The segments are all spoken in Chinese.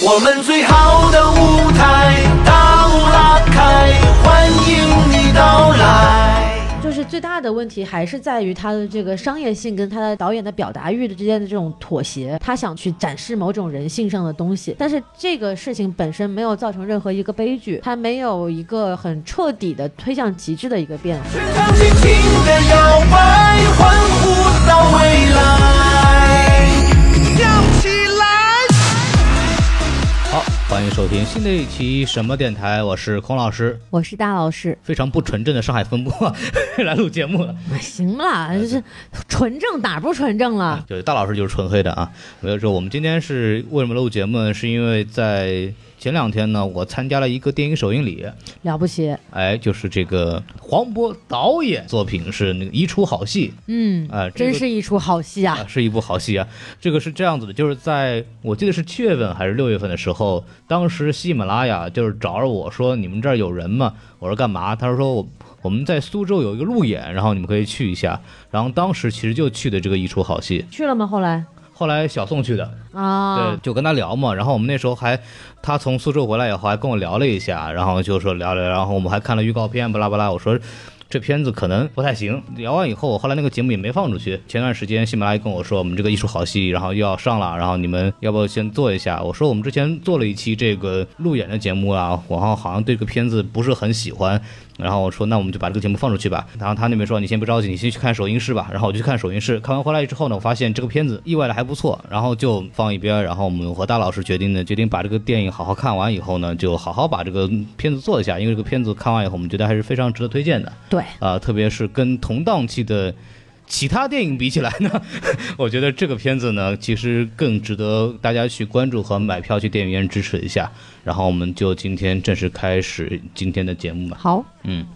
我们最好的舞台大幕拉开，欢迎你到来。就是最大的问题还是在于他的这个商业性跟他的导演的表达欲的之间的这种妥协，他想去展示某种人性上的东西，但是这个事情本身没有造成任何一个悲剧，他没有一个很彻底的推向极致的一个变化。全场尽情的摇摆，欢呼到未来，欢迎收听新的一期什么电台，我是孔老师，我是大老师，非常不纯正的上海分部 来录节目了。行了，纯正哪儿不纯正了？对，大老师就是纯黑的啊。没有说我们今天是为什么录节目呢？是因为在前两天呢，我参加了一个电影首映礼，了不起，哎，就是这个黄渤导演作品是那个一出好戏，嗯，啊、这个真是一出好戏啊啊，！是一部好戏啊。这个是这样子的，就是在我记得是七月份还是六月份的时候，当时喜马拉雅就是找着我说：“你们这儿有人吗？”我说：“干嘛？”他说：“我我们在苏州有一个路演，然后你们可以去一下。”然后当时其实就去的这个一出好戏，去了吗？后来后来小宋去的，啊对，，就跟他聊嘛。然后我们那时候还，他从苏州回来以后还跟我聊了一下，然后就说聊聊，然后我们还看了预告片，巴拉巴拉。我说这片子可能不太行。聊完以后，后来那个节目也没放出去。前段时间喜马拉雅跟我说，我们这个艺术好戏，然后又要上了，然后你们要不要先做一下？我说我们之前做了一期这个路演的节目啊，然后好像对这个片子不是很喜欢。然后我说，那我们就把这个节目放出去吧。然后他那边说，你先不着急，你先去看首映式吧。然后我就去看首映式，看完回来之后呢，我发现这个片子意外的还不错，然后就放一边。然后我们和大老师决定呢，决定把这个电影好好看完以后呢，就好好把这个片子做一下。因为这个片子看完以后，我们觉得还是非常值得推荐的对，啊、特别是跟同档期的。其他电影比起来呢，我觉得这个片子呢，其实更值得大家去关注和买票去电影院支持一下。然后我们就今天正式开始今天的节目吧。好，嗯，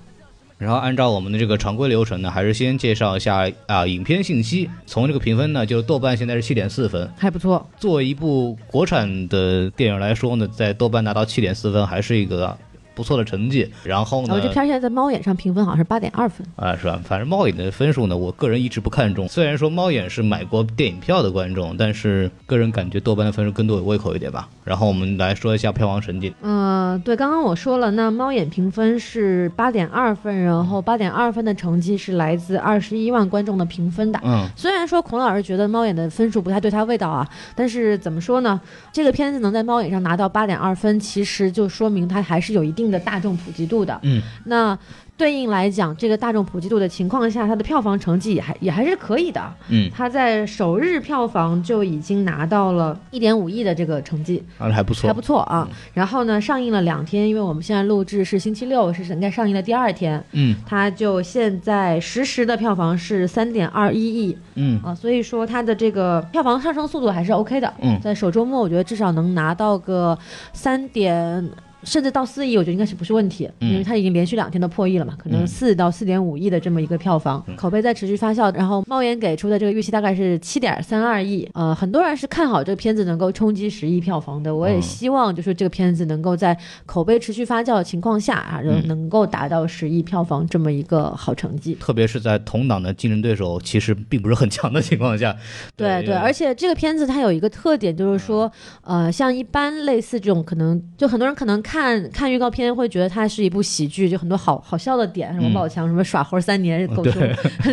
然后按照我们的这个常规流程呢，还是先介绍一下啊、影片信息。从这个评分呢，就是豆瓣现在是七点四分。还不错，作为一部国产的电影来说呢，在豆瓣拿到七点四分，还是一个不错的成绩。然后呢我，这片现在在猫眼上评分好像是八点二分。啊，是吧？反正猫眼的分数呢，我个人一直不看重。虽然说猫眼是买过电影票的观众，但是个人感觉豆瓣的分数更多有胃口一点吧。然后我们来说一下票房成绩。嗯、对，刚刚我说了，那猫眼评分是八点二分，然后八点二分的成绩是来自二十一万观众的评分的。嗯，虽然说孔老师觉得猫眼的分数不太对他味道啊，但是怎么说呢？这个片子能在猫眼上拿到八点二分，其实就说明它还是有一定的大众普及度的。嗯，那对应来讲，这个大众普及度的情况下，它的票房成绩也还也还是可以的。嗯，它在首日票房就已经拿到了一点五亿的这个成绩，啊，还不错，还不错啊。然后呢，上映了两天，因为我们现在录制是星期六，是应该上映的第二天，嗯它就现在实时的票房是三点二一亿嗯啊，所以说它的这个票房上升速度还是 OK 的。嗯在首周末，我觉得至少能拿到个三点。甚至到四亿，我觉得应该是不是问题，嗯。因为它已经连续两天都破亿了嘛，可能嗯。四到四点五亿的这么一个票房，口碑在持续发酵。然后猫眼给出的这个预期大概是七点三二亿，呃，很多人是看好这个片子能够冲击十亿票房的。我也嗯希望就是这个片子能够在口碑持续发酵的情况下啊，能嗯能够达到十亿票房这么一个好成绩。特别是在同档的竞争对手其实并不是很强的情况下，对对，而且这个片子它有一个特点，就是说，呃，像一般类似这种，可能就很多人可能看看看预告片会觉得它是一部喜剧，就很多好好笑的点，什么嗯宝强，什么耍猴三年，狗熊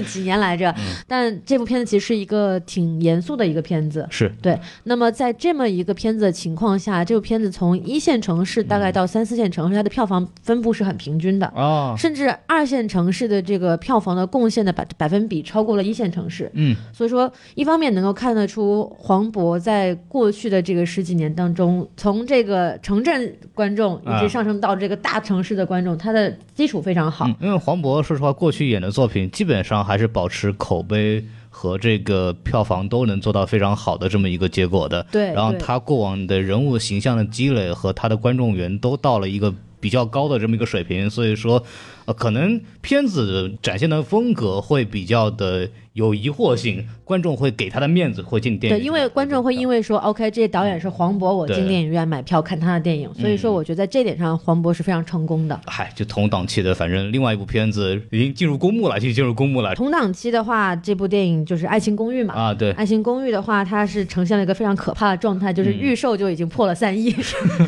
几年来着。但这部片子其实是一个挺严肃的一个片子。是对，那么在这么一个片子的情况下，这部片子从一线城市大概到三四线城市，它的票房分布是很平均的。啊，甚至二线城市的这个票房的贡献的百百分比超过了一线城市，嗯所以说一方面能够看得出黄渤在过去的这个十几年当中，从这个城镇观众一啊直上升到这个大城市的观众，他的基础非常好。嗯，因为黄渤说实话，过去演的作品基本上还是保持口碑和这个票房都能做到非常好的这么一个结果的。对，然后他过往的人物形象的积累和他的观众缘都到了一个比较高的这么一个水平，所以说，呃，可能片子展现的风格会比较的有疑惑性，观众会给他的面子，会进电影对，因为观众会因为说，OK，这导演是黄渤，我进电影院买票看他的电影，所以说我觉得在这点上，黄渤是非常成功的。嗨，就同档期的，反正另外一部片子已经进入公幕了，已经进入公幕了同档期的话，这部电影就是《爱情公寓》嘛。啊，对，爱情公寓》的话，它是呈现了一个非常可怕的状态，就是预售就已经破了三亿。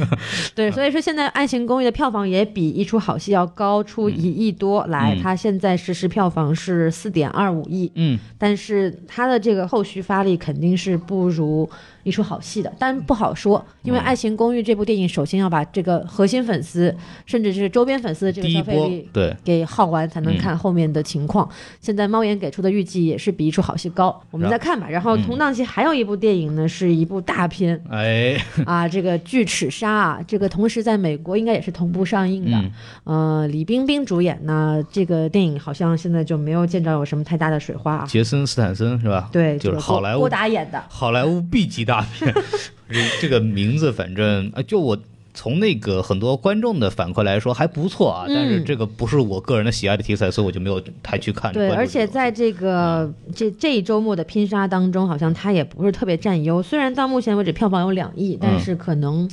对，所以说现在《爱情公寓》的票房也比一出好戏要高出一亿多来，它现在实时票房是四点二五亿。嗯，但是它的这个后续发力肯定是不如一出好戏的，但不好说，因为《爱情公寓》这部电影首先要把这个核心粉丝，甚至是周边粉丝的这个消费力对。给耗完，才能看后面的情况。现在猫眼给出的预计也是比一出好戏高，我们再看吧。然后同档期还有一部电影呢，是一部大片哎，啊，这个《巨齿鲨》啊，这个同时在美国应该也是同步上映的。嗯呃，李冰冰主演呢，这个电影好像现在就没有见着有什么太大的水花啊。杰森斯坦森是吧？对，就是好莱坞郭达演的。好莱坞 B 级大片，这这个名字反正啊，就我从那个很多观众的反馈来说还不错啊，但是嗯这个不是我个人的喜爱的题材，所以我就没有太去看。对，而且在这个这这一周末的拼杀当中，好像他也不是特别占优。虽然到目前为止票房有两亿，但是可能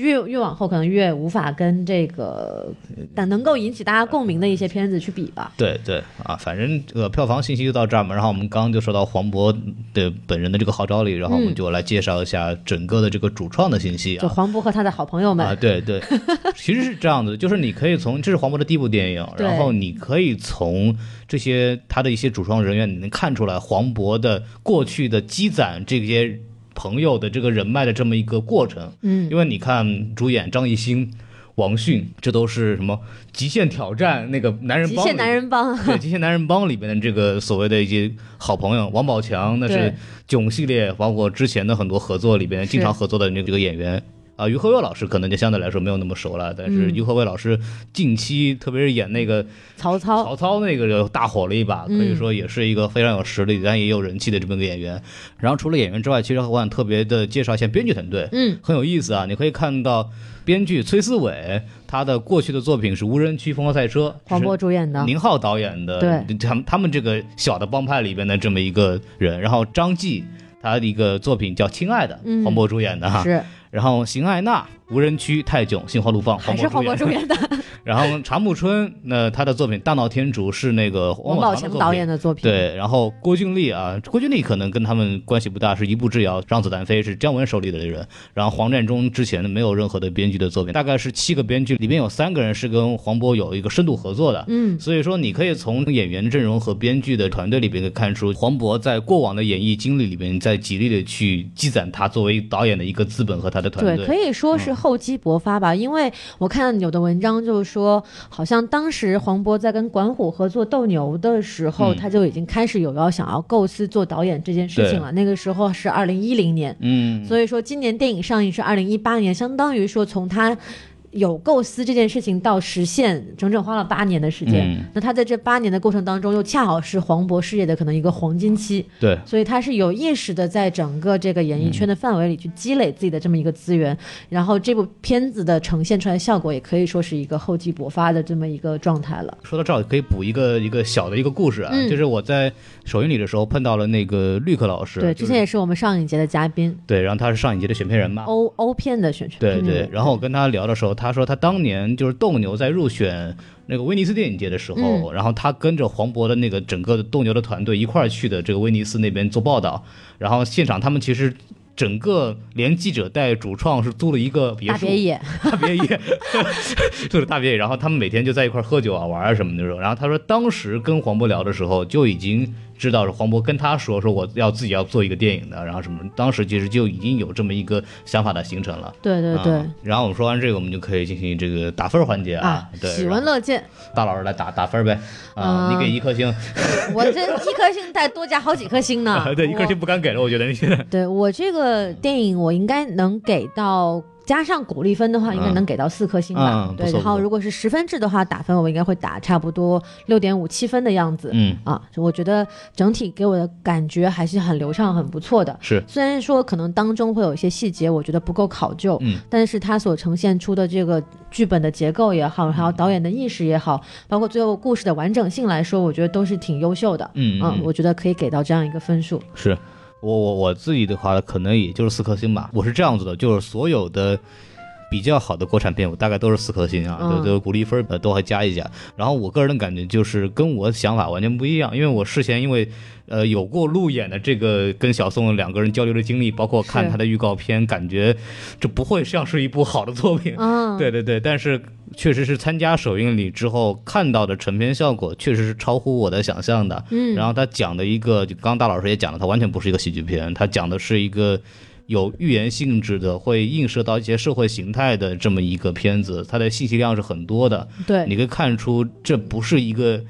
越越往后，可能越无法跟这个但能够引起大家共鸣的一些片子去比吧。对对啊，反正呃票房信息就到这儿嘛。然后我们刚刚就说到黄渤的本人的这个号召力，然后我们就来介绍一下整个的这个主创的信息就啊。黄渤和他的好朋友们，啊，对对，其实是这样子，就是你可以从这是黄渤的第一部电影，然后你可以从这些他的一些主创人员，你能看出来黄渤的过去的积攒这些朋友的这个人脉的这么一个过程。嗯，因为你看主演张艺兴、王迅，这都是什么《极限挑战》那个男人帮极限男人帮，对《极限男人帮》里面的这个所谓的一些好朋友，王宝强那是囧系列，包括之前的很多合作里边经常合作的那个这个演员。啊，于和伟老师可能就相对来说没有那么熟了，但是嗯于和伟老师近期，特别是演那个曹操，曹操那个大火了一把，可嗯以说也是一个非常有实力但也有人气的这么一个演员。然后除了演员之外，其实我想特别的介绍一下编剧团队，嗯，很有意思啊。你可以看到编剧崔思伟，他的过去的作品是《无人区疯狂赛车》，黄渤主演的，宁浩导演的，对他们他们这个小的帮派里边的这么一个人，然后张继他的一个作品叫《亲爱的》，嗯黄渤主演的哈，是然后邢艾娜、无人区、泰囧、心花怒放，还是黄渤主演，的，然后查木春，那他的作品《大闹天竺》是那个王宝强导演的作品，，对，然后郭俊丽啊，郭俊丽可能跟他们关系不大，是一步之遥。让子弹飞是姜文手里的人，然后黄占中之前没有任何的编剧的作品，大概是七个编剧，里面有三个人是跟黄渤有一个深度合作的。嗯，所以说你可以从演员阵容和编剧的团队里边可以看出，黄渤在过往的演艺经历里边，在极力的去积攒他作为导演的一个资本和他的团队对，队。可以说是厚积薄发吧。因为我看有的文章就是说，好像当时黄渤在跟管虎合作《斗牛》的时候，嗯他就已经开始有要想要构思做导演这件事情了。那个时候是二零一零年，嗯，所以说今年电影上映是二零一八年，相当于说从他。有构思这件事情到实现，整整花了八年的时间。嗯。那他在这八年的过程当中，又恰好是黄渤事业的可能一个黄金期。对，所以他是有意识的在整个这个演艺圈的范围里去积累自己的这么一个资源，然后这部片子的呈现出来的效果也可以说是一个厚积薄发的这么一个状态了。说到这儿，可以补一个一个小的一个故事啊，嗯。就是我在首映礼的时候碰到了那个绿客老师，对，就是之前也是我们上影节的嘉宾，对，然后他是上影节的选片人嘛，欧欧片的选片。人，对然后我跟他聊的时候，他说他当年就是斗牛在入选那个威尼斯电影节的时候，嗯然后他跟着黄渤的那个整个的斗牛的团队一块儿去的这个威尼斯那边做报道，然后现场他们其实。整个连记者带主创是租了一个别墅，大别野，大别野，就是大别野。然后他们每天就在一块儿喝酒啊、玩啊什么的时候，然后他说当时跟黄渤聊的时候就已经知道是黄渤跟他说说我要自己要做一个电影的，然后什么，当时其实就已经有这么一个想法的形成了。对对对。啊然后我们说完这个，我们就可以进行这个打分环节啊。对，喜闻乐见。大老师来打打分呗。啊，嗯你给一颗星，我这一颗星再多加好几颗星呢。对，一颗星不敢给了，我觉得你现在。对我这个电影，我应该能给到加上鼓励分的话，应该嗯能给到四颗星吧？对，然后如果是十分制的话，打分我应该会打差不多六点五七分的样子。嗯，啊，我觉得整体给我的感觉还是很流畅、很不错的。是，虽然说可能当中会有一些细节，我觉得不够考究，嗯，但是它所呈现出的这个剧本的结构也好，还有导演的意识也好，包括最后故事的完整性来说，我觉得都是挺优秀的。嗯嗯我觉得可以给到这样一个分数。是我我我自己的话，可能也就是四颗星吧。我是这样子的，就是所有的比较好的国产片，我大概都是四颗星啊，嗯都都鼓励分呃都还加一加。然后我个人的感觉就是跟我想法完全不一样，因为我事前因为呃有过路演的这个跟小宋两个人交流的经历，包括看他的预告片，感觉这不会像是一部好的作品。嗯，对对对，但是确实是参加首映礼之后看到的成片效果，确实是超乎我的想象的。嗯，然后他讲的一个，就刚刚大老师也讲了，他完全不是一个喜剧片，他讲的是一个有预言性质的，会映射到一些社会形态的这么一个片子，它的信息量是很多的。对，你可以看出这不是一个。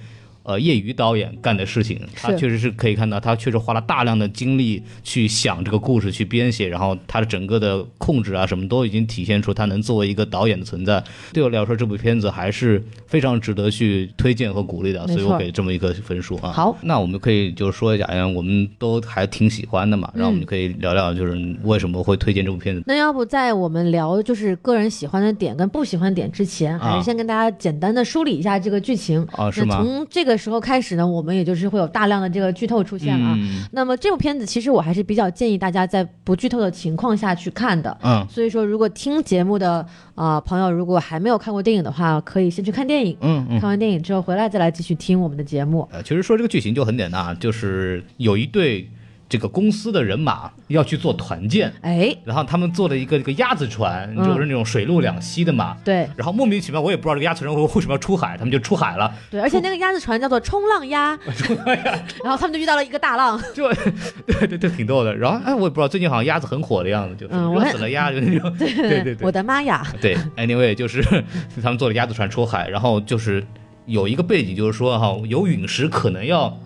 呃，业余导演干的事情，他确实是可以看到，他确实花了大量的精力去想这个故事，去编写，然后他的整个的控制啊，什么都已经体现出他能作为一个导演的存在。对我来说，这部片子还是非常值得去推荐和鼓励的，所以我给这么一个分数啊。好，那我们可以就是说一下，哎呀，我们都还挺喜欢的嘛，然后我们可以聊聊，就是为什么会推荐这部片子。那要不在我们聊就是个人喜欢的点跟不喜欢点之前，还啊是先跟大家简单的梳理一下这个剧情。啊，是吗？从这个时候开始呢，我们也就是会有大量的这个剧透出现了啊。嗯那么这部片子其实我还是比较建议大家在不剧透的情况下去看的。嗯所以说，如果听节目的啊、呃朋友，如果还没有看过电影的话，可以先去看电影，嗯嗯。看完电影之后回来再来继续听我们的节目。呃，其实说这个剧情就很简单啊，就是有一对这个公司的人马要去做团建，哎，然后他们做了一个这个鸭子船，嗯就是那种水陆两栖的嘛。对然后莫名其妙，我也不知道这个鸭子船为为什么要出海，他们就出海了。对，而且那个鸭子船叫做冲浪鸭，冲浪鸭然后他们就遇到了一个大浪。就对对对，挺逗的。然后哎，我也不知道最近好像鸭子很火的样子，就是我死了鸭，就 那种。对对对，我的妈呀！对，anyway，就是 他们坐了鸭子船出海，然后就是有一个背景，就是说哈，有陨石可能要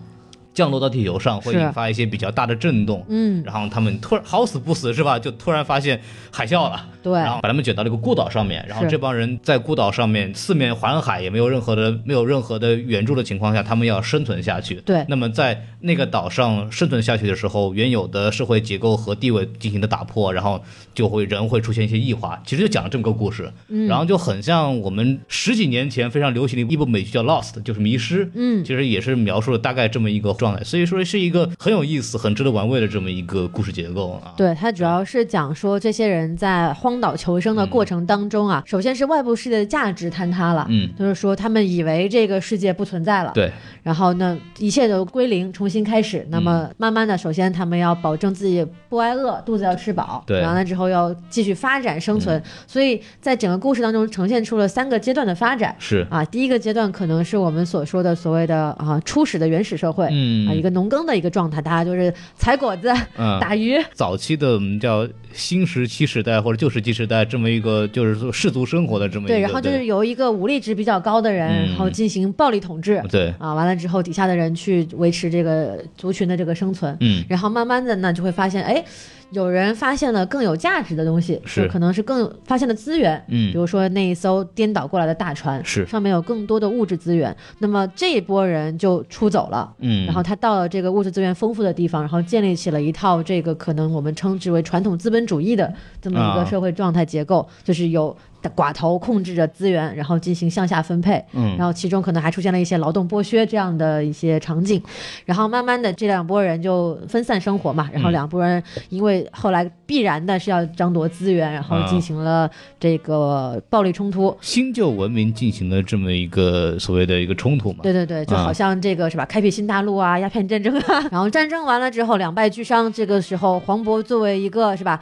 降落到地球上，会引发一些比较大的震动。嗯，然后他们突然好死不死是吧？就突然发现海啸了，对然后把他们卷到了一个孤岛上面。然后这帮人在孤岛上面四面环海，也没有任何的没有任何的援助的情况下，他们要生存下去。对那么在那个岛上生存下去的时候，原有的社会结构和地位进行的打破，然后就会人会出现一些异化。其实就讲了这么个故事，嗯然后就很像我们十几年前非常流行的一部美剧叫《Lost》，就是迷失。嗯其实也是描述了大概这么一个状态，所以说是一个很有意思、很值得玩味的这么一个故事结构啊。对，它主要是讲说这些人在荒岛求生的过程当中啊，首先是外部世界的价值坍塌了，嗯，就是说他们以为这个世界不存在了，对，然后呢，一切都归零，重新开始。那嗯么慢慢的，首先他们要保证自己不挨饿，肚子要吃饱，对完了之后要继续发展生存。嗯所以在整个故事当中呈现出了三个阶段的发展。是，啊，第一个阶段可能是我们所说的所谓的啊初始的原始社会，嗯啊一个农耕的一个状态，大家就是采果子、嗯，打鱼，早期的我们叫新石器时代或者旧石器时代这么一个就是说氏族生活的这么一个对，然后就是由一个武力值比较高的人，嗯。然后进行暴力统治，对，啊，完了之后底下的人去维持这个族群的这个生存，嗯。然后慢慢的呢就会发现，哎，有人发现了更有价值的东西，是。可能是更有发现了资源，嗯。比如说那一艘颠倒过来的大船，是。上面有更多的物质资源，那么这一波人就出走了。嗯，然后他到了这个物质资源丰富的地方，然后建立起了一套这个可能我们称之为传统资本主义的这么一啊。个社会状态结构，就是有寡头控制着资源，然后进行向下分配，嗯然后其中可能还出现了一些劳动剥削这样的一些场景，然后慢慢的这两拨人就分散生活嘛，然后嗯两拨人因为后来必然的是要争夺资源，然后啊进行了这个暴力冲突。新旧文明进行了这么一个所谓的一个冲突嘛。对对对，就好啊像这个是吧？开辟新大陆啊，鸦片战争啊，然后战争完了之后两败俱伤，这个时候黄渤作为一个是吧？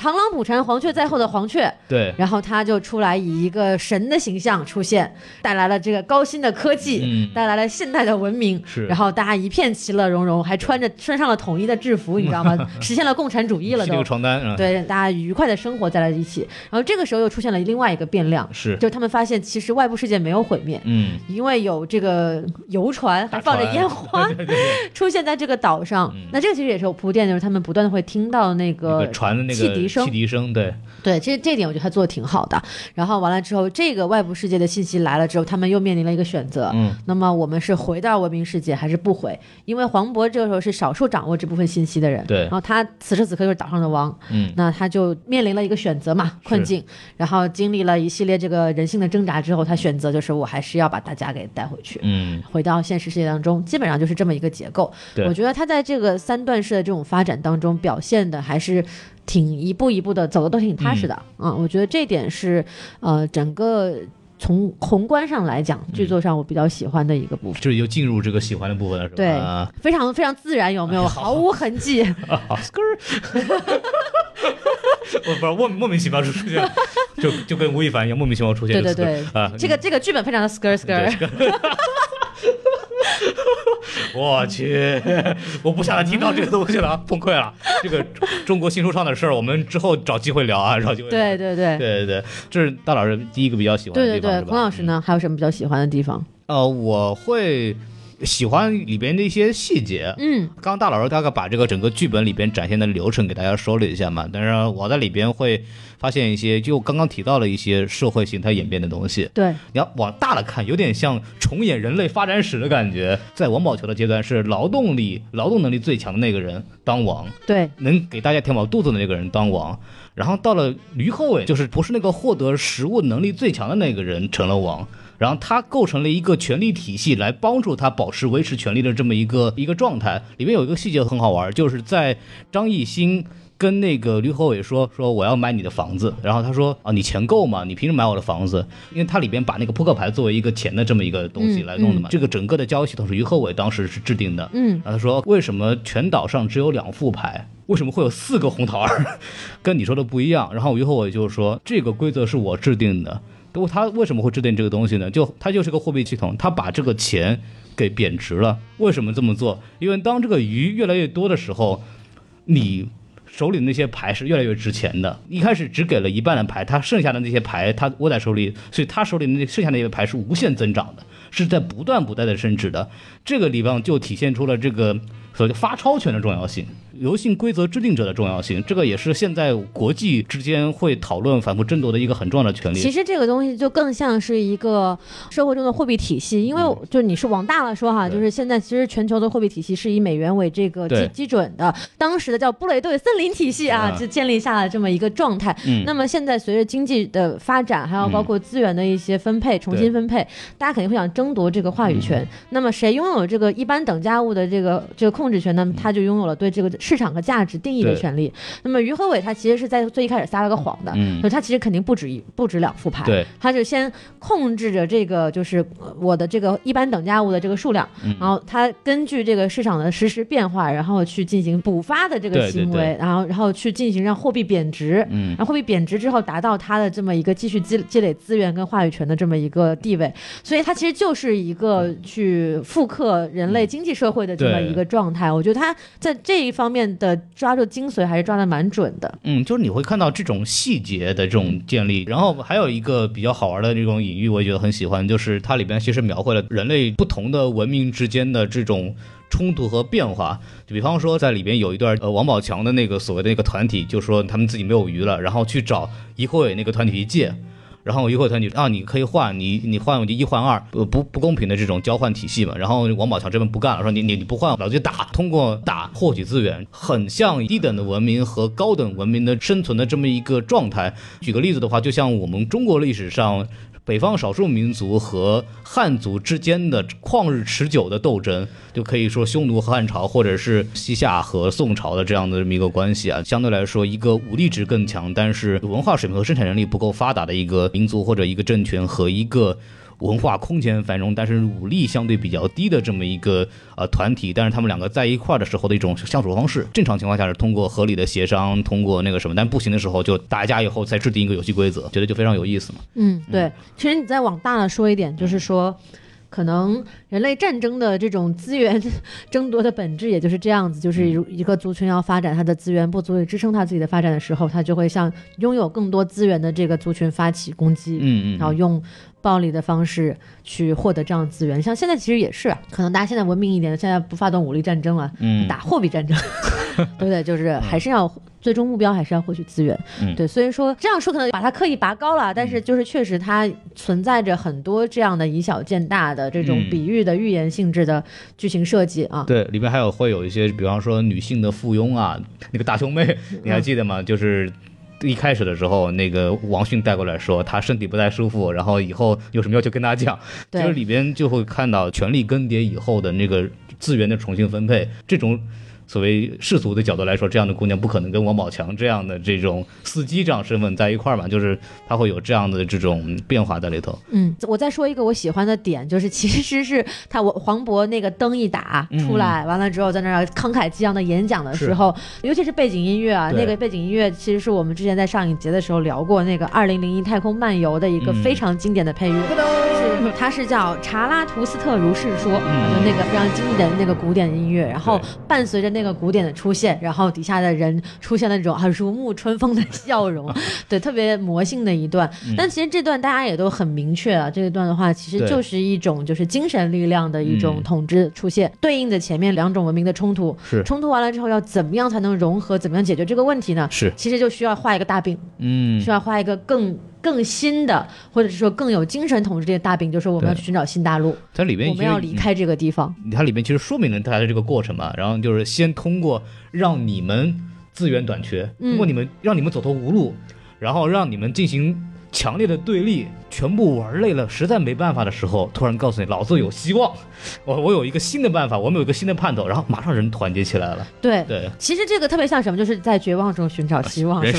螳螂捕蝉，黄雀在后的黄雀，对，然后他就出来以一个神的形象出现，带来了这个高新的科技，嗯。带来了现代的文明，是。然后大家一片其乐融融，还穿着穿上了统一的制服，你知道吗？实现了共产主义了都。这个。床单啊，对，大家愉快的生活在了一起。然后这个时候又出现了另外一个变量，是，就他们发现其实外部世界没有毁灭，嗯，因为有这个游船还放着烟花 出现在这个岛上。嗯。那这个其实也是有铺垫，就是他们不断的会听到那那个个船的那个汽笛声汽。笛声，对，对，这这点我觉得他做的挺好的。然后完了之后，这个外部世界的信息来了之后，他们又面临了一个选择。嗯，那么我们是回到文明世界还是不回？因为黄渤这个时候是少数掌握这部分信息的人，对然后他此时此刻就是岛上的王，嗯，那他就面临了一个选择嘛，困境。然后经历了一系列这个人性的挣扎之后，他选择就是我还是要把大家给带回去。嗯，回到现实世界当中，基本上就是这么一个结构。对我觉得他在这个三段式的这种发展当中表现的还是挺一步一步的走的都挺踏实的啊、我觉得这点是呃整个从宏观上来讲，剧作上我比较喜欢的一个部分。这就进入这个喜欢的部分了，是吧？对啊，非常非常自然，有没有？毫无痕迹。我不知道莫莫名其妙就出现了，就就跟吴亦凡一样，莫名其妙出现对对对，啊，这个这个剧本非常的 skr。我去，我不想再听到这个东西了，崩溃了。这个中国新说唱的事儿，我们之后找机会聊啊，找机会聊。对对对对对对，这是大老师第一个比较喜欢的对对对，地方，孔老师？呢，还有什么比较喜欢的地方？呃，我会喜欢里边的一些细节。嗯刚刚大老师大概把这个整个剧本里边展现的流程给大家说了一下嘛，但是我在里边会发现一些，就刚刚提到了一些社会形态演变的东西。对，你要往大了看，有点像重演人类发展史的感觉。在王宝强的阶段，是劳动力、劳动能力最强的那个人当王，对，能给大家填饱肚子的那个人当王。然后到了驴后尾，就是不是那个获得食物能力最强的那个人成了王。然后它构成了一个权力体系，来帮助他保持维持权力的这么一个一个状态。里面有一个细节很好玩，就是在张艺兴跟那个于和伟说说我要买你的房子，然后他说啊你钱够吗？你凭什么买我的房子？因为他里边把那个扑克牌作为一个钱的这么一个东西嗯来弄的嘛。这个整个的交易系统是于和伟当时是制定的。嗯然后他说为什么全岛上只有两副牌？为什么会有四个红桃二？跟你说的不一样。然后于和伟就说这个规则是我制定的。不过他为什么会制定这个东西呢？就它就是个货币系统，他把这个钱给贬值了。为什么这么做？因为当这个鱼越来越多的时候，你手里的那些牌是越来越值钱的。一开始只给了一半的牌，他剩下的那些牌他握在手里，所以他手里的那剩下那些牌是无限增长的，是在不断不断的升值的。这个地方就体现出了这个所谓发钞权的重要性。游戏规则制定者的重要性，这个也是现在国际之间会讨论、反复争夺的一个很重要的权利。其实这个东西就更像是一个社会中的货币体系，因为就是你是往大了说哈，对就是现在其实全球的货币体系是以美元为这个基基准的，当时的叫布雷顿森林体系啊，啊就建立下了这么一个状态。嗯那么现在随着经济的发展，还有包括资源的一些分配、重新分配，大家肯定会想争夺这个话语权。嗯那么谁拥有这个一般等价物的这个这个控制权呢？他就拥有了对这个市场和价值定义的权利。那么于和伟他其实是在最一开始撒了个谎的，嗯。就他其实肯定不止一不止两副牌，对，他就先控制着这个就是呃我的这个一般等价物的这个数量，嗯。然后他根据这个市场的实时变化，然后去进行补发的这个行为，对。然后然后去进行让货币贬值，嗯。然后货币贬值之后达到他的这么一个继续积积累资源跟话语权的这么一个地位，所以他其实就是一个去复刻人类经济社会的这么一个状态。我觉得他在这一方面面的抓住精髓还是抓的蛮准的。嗯，就是你会看到这种细节的这种建立，然后还有一个比较好玩的这种隐喻，我也觉得很喜欢，就是它里边其实描绘了人类不同的文明之间的这种。冲突和变化，就比方说在里边有一段，呃，王宝强的那个所谓的那个团体，就说他们自己没有鱼了，然后去找一会那个团体去借，然后一会团体啊，你可以换，你你换我就一换二，不不不公平的这种交换体系嘛。然后王宝强这边不干了，说你你你不换，老子就打，通过打获取资源，很像低等的文明和高等文明的生存的这么一个状态。举个例子的话，就像我们中国历史上。北方少数民族和汉族之间的旷日持久的斗争，就可以说匈奴和汉朝，或者是西夏和宋朝的这样的这么一个关系啊。相对来说，一个武力值更强，但是文化水平和生产能力不够发达的一个民族或者一个政权和一个。文化空前繁荣，但是武力相对比较低的这么一个呃团体，但是他们两个在一块儿的时候的一种相处方式，正常情况下是通过合理的协商，通过那个什么，但不行的时候就打架以后再制定一个游戏规则，觉得就非常有意思嘛。嗯，对。其实你再往大了说一点，就是说，可能人类战争的这种资源争夺的本质也就是这样子，就是一个族群要发展它的资源不足以支撑它自己的发展的时候，它就会向拥有更多资源的这个族群发起攻击。嗯嗯，然后用暴力的方式去获得这样的资源，像现在其实也是，可能大家现在文明一点，现在不发动武力战争了，嗯打货币战争，对不对？就是还是要最终目标还是要获取资源。嗯对，所以说这样说可能把它刻意拔高了，但是就是确实它存在着很多这样的以小见大的这种嗯比喻的寓言性质的剧情设计啊。对，里面还有会有一些，比方说女性的附庸啊，那个大胸妹，你还记得吗？就是。一开始的时候，那个王迅带过来说他身体不太舒服，然后以后有什么要求跟他讲。就是里边就会看到权力更迭以后的那个资源的重新分配，这种所谓世俗的角度来说，这样的姑娘不可能跟王宝强这样的这种司机这样身份在一块儿嘛，就是他会有这样的这种变化在里头。嗯，我再说一个我喜欢的点，就是其实是他我黄渤那个灯一打嗯出来，完了之后在那儿慷慨激昂的演讲的时候，尤其是背景音乐啊，那个背景音乐其实是我们之前在上一节的时候聊过那个《二零零一太空漫游》的一个嗯。非常经典的配乐，是它是叫《查拉图斯特如是说》，就那个非常经典的那个古典音乐，然后伴随着那个古典的出现，然后底下的人出现了那种啊如沐春风的 笑容，对，特别魔性的一段。但其实这段大家也都很明确啊，这一段的话其实就是一种就是精神力量的一种嗯统治出现，对应的前面两种文明的冲突。是冲突完了之后，要怎么样才能融合？怎么样解决这个问题呢？是，其实就需要画一个大饼，嗯需要画一个更更新的，或者是说更有精神统治力的大饼，就是我们要去寻找新大陆，它里面我们要离开这个地方。它里面其实说明了它的这个过程嘛，然后就是先通过让你们资源短缺，嗯通过你们让你们走投无路，然后让你们进行强烈的对立，全部玩累了，实在没办法的时候，突然告诉你老子有希望，我我有一个新的办法，我们有一个新的盼头，然后马上人团结起来了。对，对，其实这个特别像什么？就是在绝望中寻找希望，是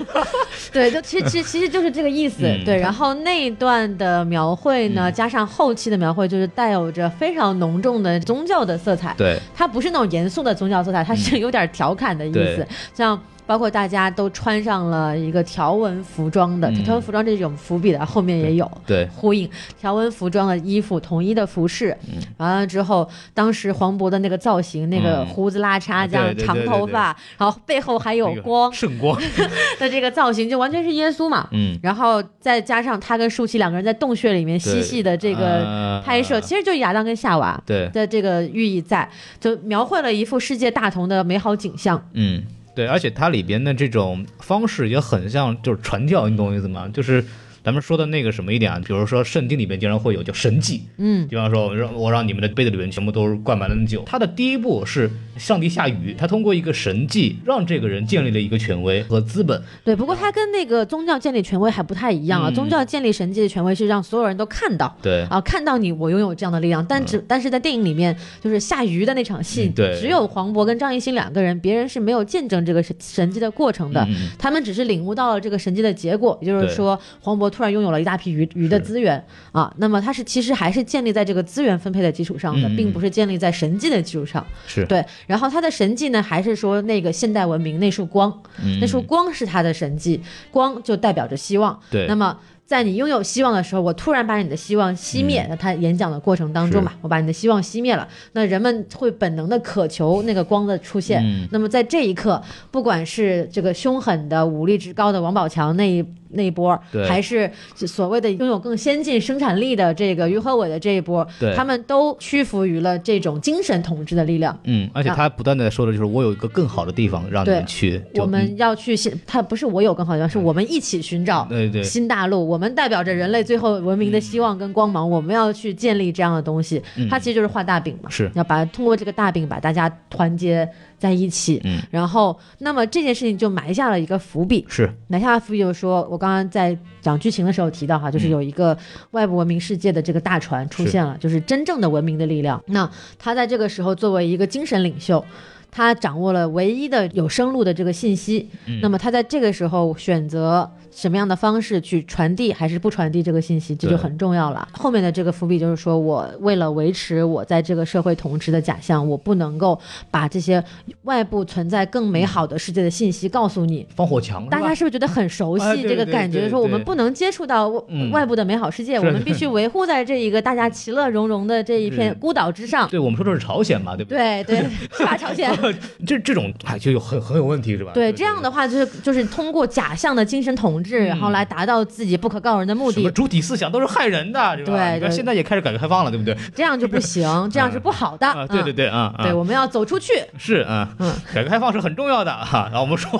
吧？对，就其实其实其实就是这个意思。嗯对，然后那一段的描绘呢，嗯加上后期的描绘，就是带有着非常浓重的宗教的色彩。对，它不是那种严肃的宗教色彩，它是有点调侃的意思对。像包括大家都穿上了一个条纹服装的，嗯条纹服装这种伏笔的后面也有。对，呼应条纹服装的衣服，统一的服饰。嗯完了之后，当时黄渤的那个造型，那个嗯胡子拉碴，这样长头发，然后背后还有光圣光，的这个造型，就完全是耶稣嘛。嗯，然后再加上他跟舒淇两个人在洞穴里面嬉戏的这个呃拍摄，其实就亚当跟夏娃对，的这个寓意在，就描绘了一幅世界大同的美好景象。嗯，对，而且它里边的这种方式也很像，就是传教，你懂我意思吗？就是咱们说的那个什么一点啊，比如说圣经里边经常会有叫神迹，嗯，比方说我让我让你们的杯子里面全部都是灌满了酒。他的第一步是上帝下雨，他通过一个神迹让这个人建立了一个权威和资本。对。不过他跟那个宗教建立权威还不太一样啊，嗯宗教建立神迹的权威是让所有人都看到。对，啊，看到你，我拥有这样的力量，但只、但是在电影里面，就是下雨的那场戏，嗯对只有黄渤跟张艺兴两个人，别人是没有见证这个神神迹的过程的，他们只是领悟到了这个神迹的结果，也就是说，黄渤突然拥有了一大批鱼鱼的资源啊，那么它是其实还是建立在这个资源分配的基础上的，并不是建立在神迹的基础上。是，对，然后它的神迹呢，还是说那个现代文明那束光，嗯那束光是它的神迹，光就代表着希望。对那么在你拥有希望的时候，我突然把你的希望熄灭。那、他演讲的过程当中嘛，我把你的希望熄灭了，那人们会本能的渴求那个光的出现。嗯那么在这一刻，不管是这个凶狠的、武力值高的王宝强那一那一波对，还是所谓的拥有更先进生产力的这个于和伟的这一波对，他们都屈服于了这种精神统治的力量。嗯，而且他不断的说的就是我有一个更好的地方让你们去，我们要去新，他不是我有更好的地方，是我们一起寻找新大陆。我们代表着人类最后文明的希望跟光芒，我们要去建立这样的东西。嗯。它其实就是画大饼嘛，是。要把通过这个大饼把大家团结在一起。嗯然后，那么这件事情就埋下了一个伏笔。是埋下了伏笔就是说，我刚刚在讲剧情的时候提到哈，就是有一个外部文明世界的这个大船出现了，就是真正的文明的力量。那他在这个时候作为一个精神领袖。他掌握了唯一的有生路的这个信息，那么他在这个时候选择什么样的方式去传递，还是不传递这个信息，这就很重要了。后面的这个伏笔就是说，我为了维持我在这个社会统治的假象，我不能够把这些外部存在更美好的世界的信息告诉你，防火墙，大家是是不是觉得很熟悉这个感觉？说我们不能接触到外部的美好世界，我们必须维护在这一个大家其乐融融的这一片孤岛之上？。对我们说这是朝鲜嘛，对不对？对对，是吧？朝鲜，这这种哎就有很很有问题是吧？对，这样的话就是就是通过假象的精神统治，然后来达到自己不可告人的目的，主体思想都是害人的，对吧？对现在也开始改革开放了，对不对？这样就不行，这样是不好的。啊，对对嗯，对，啊，啊对，我们要走出去。是啊，嗯改革开放是很重要的哈。然后我们说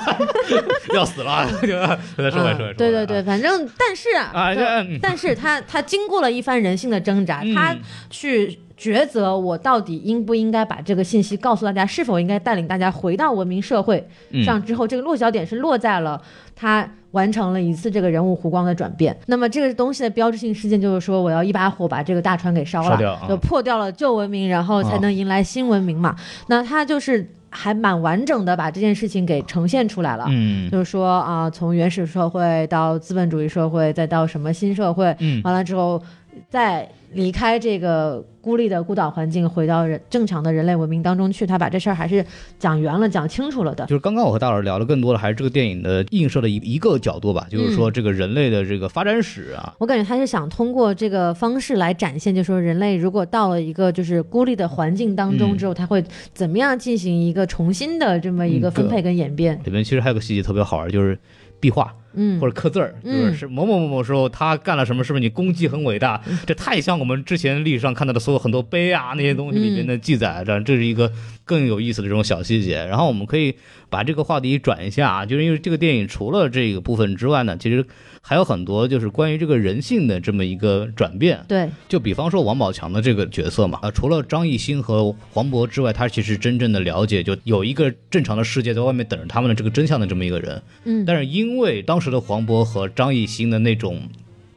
要死了，就再说来说来说来。嗯对对对，反正但是啊，对但是他他经过了一番人性的挣扎，嗯他去抉择我到底应不应该把这个信息告诉大家，是否应该带领大家回到文明社会嗯上之后，这个落脚点是落在了他。完成了一次这个人物弧光的转变，那么这个东西的标志性事件就是说，我要一把火把这个大船给烧了，就破掉了旧文明，然后才能迎来新文明嘛。那他就是还蛮完整的把这件事情给呈现出来了。嗯就是说啊、从原始社会到资本主义社会，再到什么新社会，嗯完了之后，再离开这个孤立的孤岛环境，回到人正常的人类文明当中去，他把这事儿还是讲圆了、讲清楚了的。就是刚刚我和大老师聊的更多的还是这个电影的映射的一一个角度吧，就是说这个人类的这个发展史啊，我感觉他是想通过这个方式来展现，就是说人类如果到了一个就是孤立的环境当中嗯之后，他会怎么样进行一个重新的这么一个嗯分配跟演变。里面其实还有个细节特别好玩，就是壁画。嗯或者刻字儿，就是嗯是某某某某时候他干了什么，是不是你功绩很伟大？嗯这太像我们之前历史上看到的所有很多碑啊那些东西里面的记载，这这是一个更有意思的这种小细节。然后我们可以把这个话题转一下啊，就是因为这个电影除了这个部分之外呢，其实还有很多就是关于这个人性的这么一个转变。对，就比方说王宝强的这个角色嘛，啊，除了张艺兴和黄渤之外，他其实真正的了解，就有一个正常的世界在外面等着他们的这个真相的这么一个人。嗯，但是因为当时的黄渤和张艺兴的那种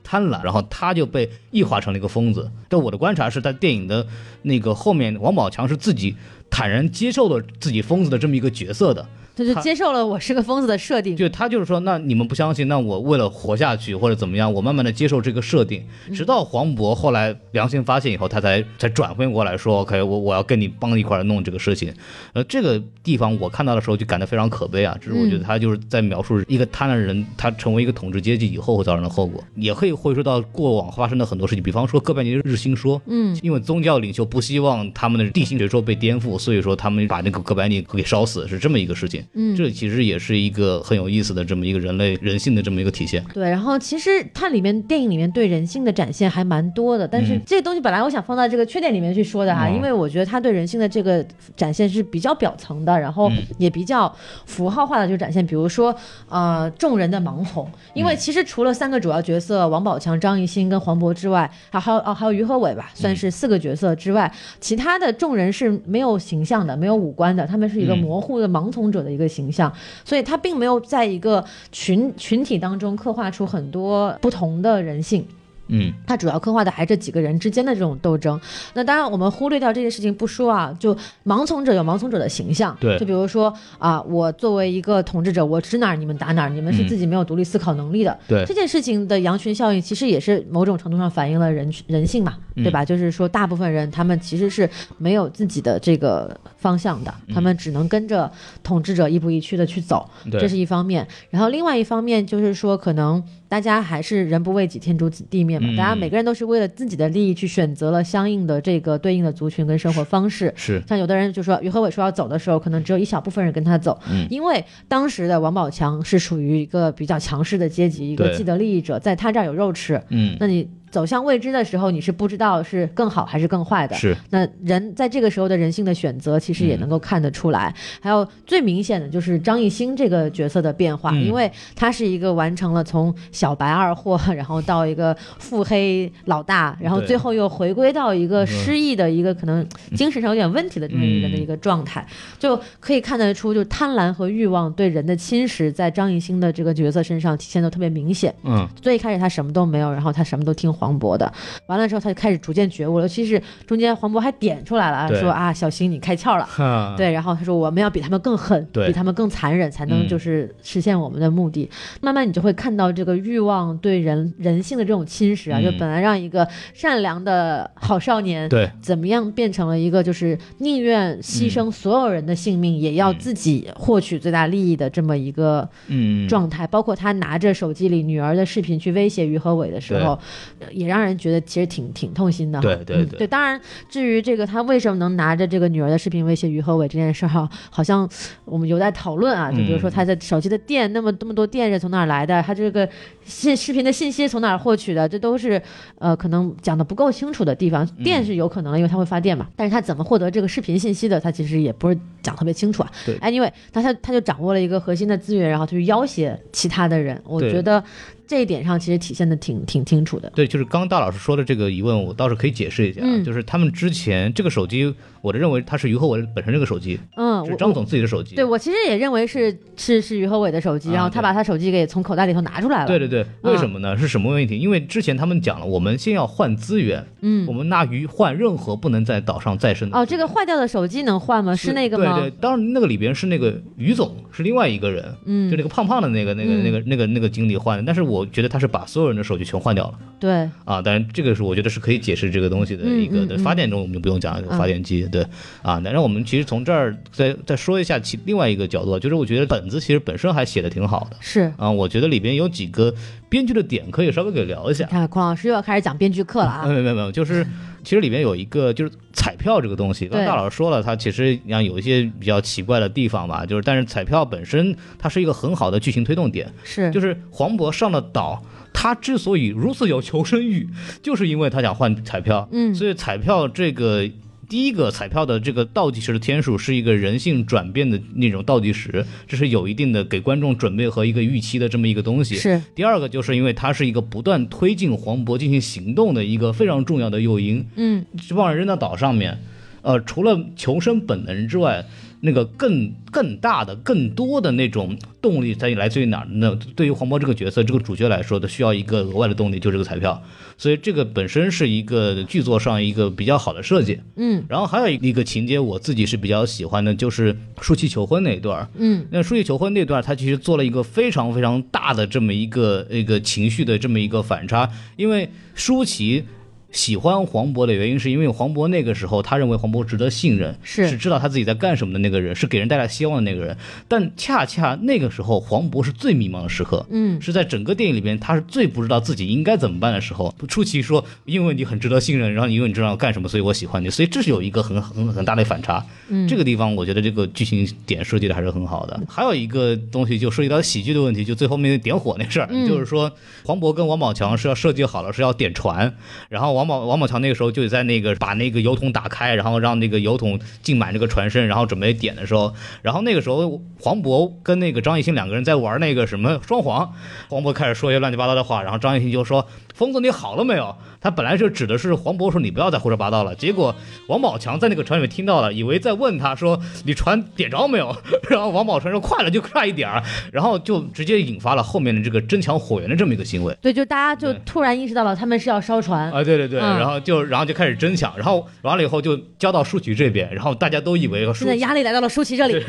贪婪，然后他就被异化成了一个疯子。但我的观察是在电影的那个后面，王宝强是自己坦然接受了自己疯子的这么一个角色的。他就接受了我是个疯子的设定。就他就是说，那你们不相信，那我为了活下去或者怎么样，我慢慢的接受这个设定，直到黄渤后来良心发现以后，他才才转回过来说，OK，我我要跟你帮一块弄这个事情。呃，这个地方我看到的时候就感到非常可悲啊，只是我觉得他就是在描述一个贪婪人，他成为一个统治阶级以后会造成的后果，也可以回溯到过往发生的很多事情，比方说哥白尼日心说，嗯，因为宗教领袖不希望他们的地心学说被颠覆，所以说他们把那个哥白尼给烧死，是这么一个事情。嗯。这其实也是一个很有意思的这么一个人类人性的这么一个体现。对，然后其实它里面电影里面对人性的展现还蛮多的，但是嗯。这个东西本来我想放到这个缺点里面去说的哈，嗯。因为我觉得它对人性的这个展现是比较表层的，然后嗯。也比较符号化的就展现，比如说呃众人的盲从，因嗯。为其实除了三个主要角色王宝强、张艺兴跟黄渤之外，还还有哦还有于和伟吧，算是四个角色之外，其他的众人是没有形象的，没有五官的，他们是一个嗯。模糊的盲从者的一个形象，所以他并没有在一个群群体当中刻画出很多不同的人性。嗯它主要刻画的还是这几个人之间的这种斗争。那当然，我们忽略掉这件事情不说啊，就盲从者有盲从者的形象，对就比如说啊，我作为一个统治者，我指哪儿你们打哪儿，你们是嗯自己没有独立思考能力的。对这件事情的羊群效应，其实也是某种程度上反映了人人性嘛，对吧？就是说，大部分人他们其实是没有自己的这个方向的，他们只能跟着统治者一步一趋的去走。对这是一方面。然后另外一方面就是说，可能大家还是人不为己，天诛地灭嘛，嗯。大家每个人都是为了自己的利益去选择了相应的这个对应的族群跟生活方式。是。像有的人就说，于和伟说要走的时候，可能只有一小部分人跟他走，嗯。因为当时的王宝强是属于一个比较强势的阶级，一个既得利益者，在他这儿有肉吃。嗯。那你走向未知的时候，你是不知道是更好还是更坏的。是那人在这个时候的人性的选择，其实也嗯能够看得出来。还有最明显的就是张艺兴这个角色的变化，嗯因为他是一个完成了从小白二货，然后到一个腹黑老大，然后最后又回归到一个失意的一个可能精神上有点问题的这么一个人的嗯一个状态，就可以看得出，就贪婪和欲望对人的侵蚀，在张艺兴的这个角色身上体现的特别明显。嗯最一开始他什么都没有，然后他什么都听黄渤的，完了之后他就开始逐渐觉悟了，尤其是中间黄渤还点出来了，对。说啊小新你开窍了。对，然后他说我们要比他们更狠，比他们更残忍，才能嗯。就是实现我们的目的。慢慢你就会看到这个欲望对人人性的这种侵蚀啊，嗯。就本来让一个善良的好少年，对。怎么样变成了一个就是宁愿牺牲所有人的性命，也要自己获取最大利益的这么一个嗯。状态。包括他拿着手机里女儿的视频去威胁于和伟的时候，呃也让人觉得其实挺挺痛心的。对对对嗯对。当然，至于这个他为什么能拿着这个女儿的视频威胁于和伟这件事儿哈，好像我们有在讨论啊。就比如说嗯他的手机的电，那么那么多电是从哪儿来的？他这个信视频的信息从哪儿获取的？这都是呃可能讲的不够清楚的地方。电是有可能的，因为他会发电嘛。但是他怎么获得这个视频信息的，他其实也不是讲特别清楚啊。对 Anyway，那他他就掌握了一个核心的资源，然后他去要挟其他的人。我觉得这一点上其实体现的挺挺清楚的。对，就是刚刚大老师说的这个疑问，我倒是可以解释一下，嗯就是他们之前这个手机，我的认为它是于和伟本身这个手机，嗯，是张总自己的手机。对我其实也认为是是是于和伟的手机，啊然后他把他手机给从口袋里头拿出来了。对对对，嗯为什么呢？是什么问题？因为之前他们讲了，我们先要换资源，嗯我，们拿鱼换任何不能在岛上再生的。哦，这个坏掉的手机能换吗？是那个吗？对对，当然那个里边是那个于总，是另外一个人，嗯就那个胖胖的那个那个嗯那个那个那个经理换的。但是我觉得他是把所有人的手机全换掉了对，啊。当然这个是我觉得是可以解释这个东西的一个的发电中我们就不用讲了发电机对啊。那让我们其实从这儿再再说一下其另外一个角度，就是我觉得本子其实本身还写的挺好的是。啊。我觉得里边有几个编剧的点可以稍微给聊一下。看孔老师又要开始讲编剧课了啊！没有没有没有，就是 其实里边有一个就是彩票这个东西，刚才大老师说了，它其实像有一些比较奇怪的地方吧，就是但是彩票本身它是一个很好的剧情推动点，是，就是黄渤上了岛。他之所以如此有求生欲，就是因为他想换彩票。嗯所以彩票这个第一个彩票的这个倒计时的天数是一个人性转变的那种倒计时，这是有一定的给观众准备和一个预期的这么一个东西。是，第二个就是因为它是一个不断推进黄渤进行行动的一个非常重要的诱因。嗯，这帮人扔到岛上面，呃，除了求生本能之外，那个更更大的、更多的那种动力在来自于哪儿那？对于黄渤这个角色、这个主角来说他，需要一个额外的动力，就是这个彩票。所以这个本身是一个剧作上一个比较好的设计。嗯然后还有一个情节，我自己是比较喜欢的，就是舒淇求婚那一段。嗯那舒淇求婚那段，他其实做了一个非常非常大的这么一个一个情绪的这么一个反差，因为舒淇。喜欢黄渤的原因，是因为黄渤那个时候，他认为黄渤值得信任，是是知道他自己在干什么的那个人，是给人带来希望的那个人。但恰恰那个时候，黄渤是最迷茫的时刻，嗯是在整个电影里边，他是最不知道自己应该怎么办的时候。出奇说：“因为你很值得信任，然后因为你知道要干什么，所以我喜欢你。”所以这是有一个很很很大的反差。嗯，这个地方我觉得这个剧情点设计的还是很好的。还有一个东西就涉及到喜剧的问题，就最后面点火那事儿，嗯就是说黄渤跟王宝强是要设计好了是要点船，然后王宝王宝强那个时候就在那个把那个油桶打开，然后让那个油桶浸满这个船身，然后准备点的时候，然后那个时候黄渤跟那个张艺兴两个人在玩那个什么双簧，黄渤开始说一些乱七八糟的话，然后张艺兴就说：“疯子你好了没有？”他本来是指的是黄渤说你不要再胡说八道了，结果王宝强在那个船里面听到了，以为在问他说你船点着没有，然后王宝强说快了就快一点儿，然后就直接引发了后面的这个争抢火源的这么一个行为。对，就大家就突然意识到了他们是要烧船，啊，对对对，嗯然后就然后就开始争抢，然后完了以后就交到舒淇这边，然后大家都以为舒现在压力来到了舒淇这里。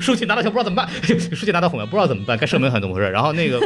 舒淇拿到球不知道怎么办，舒淇拿到火源不知道怎么办，该射门还怎么回事？然后那个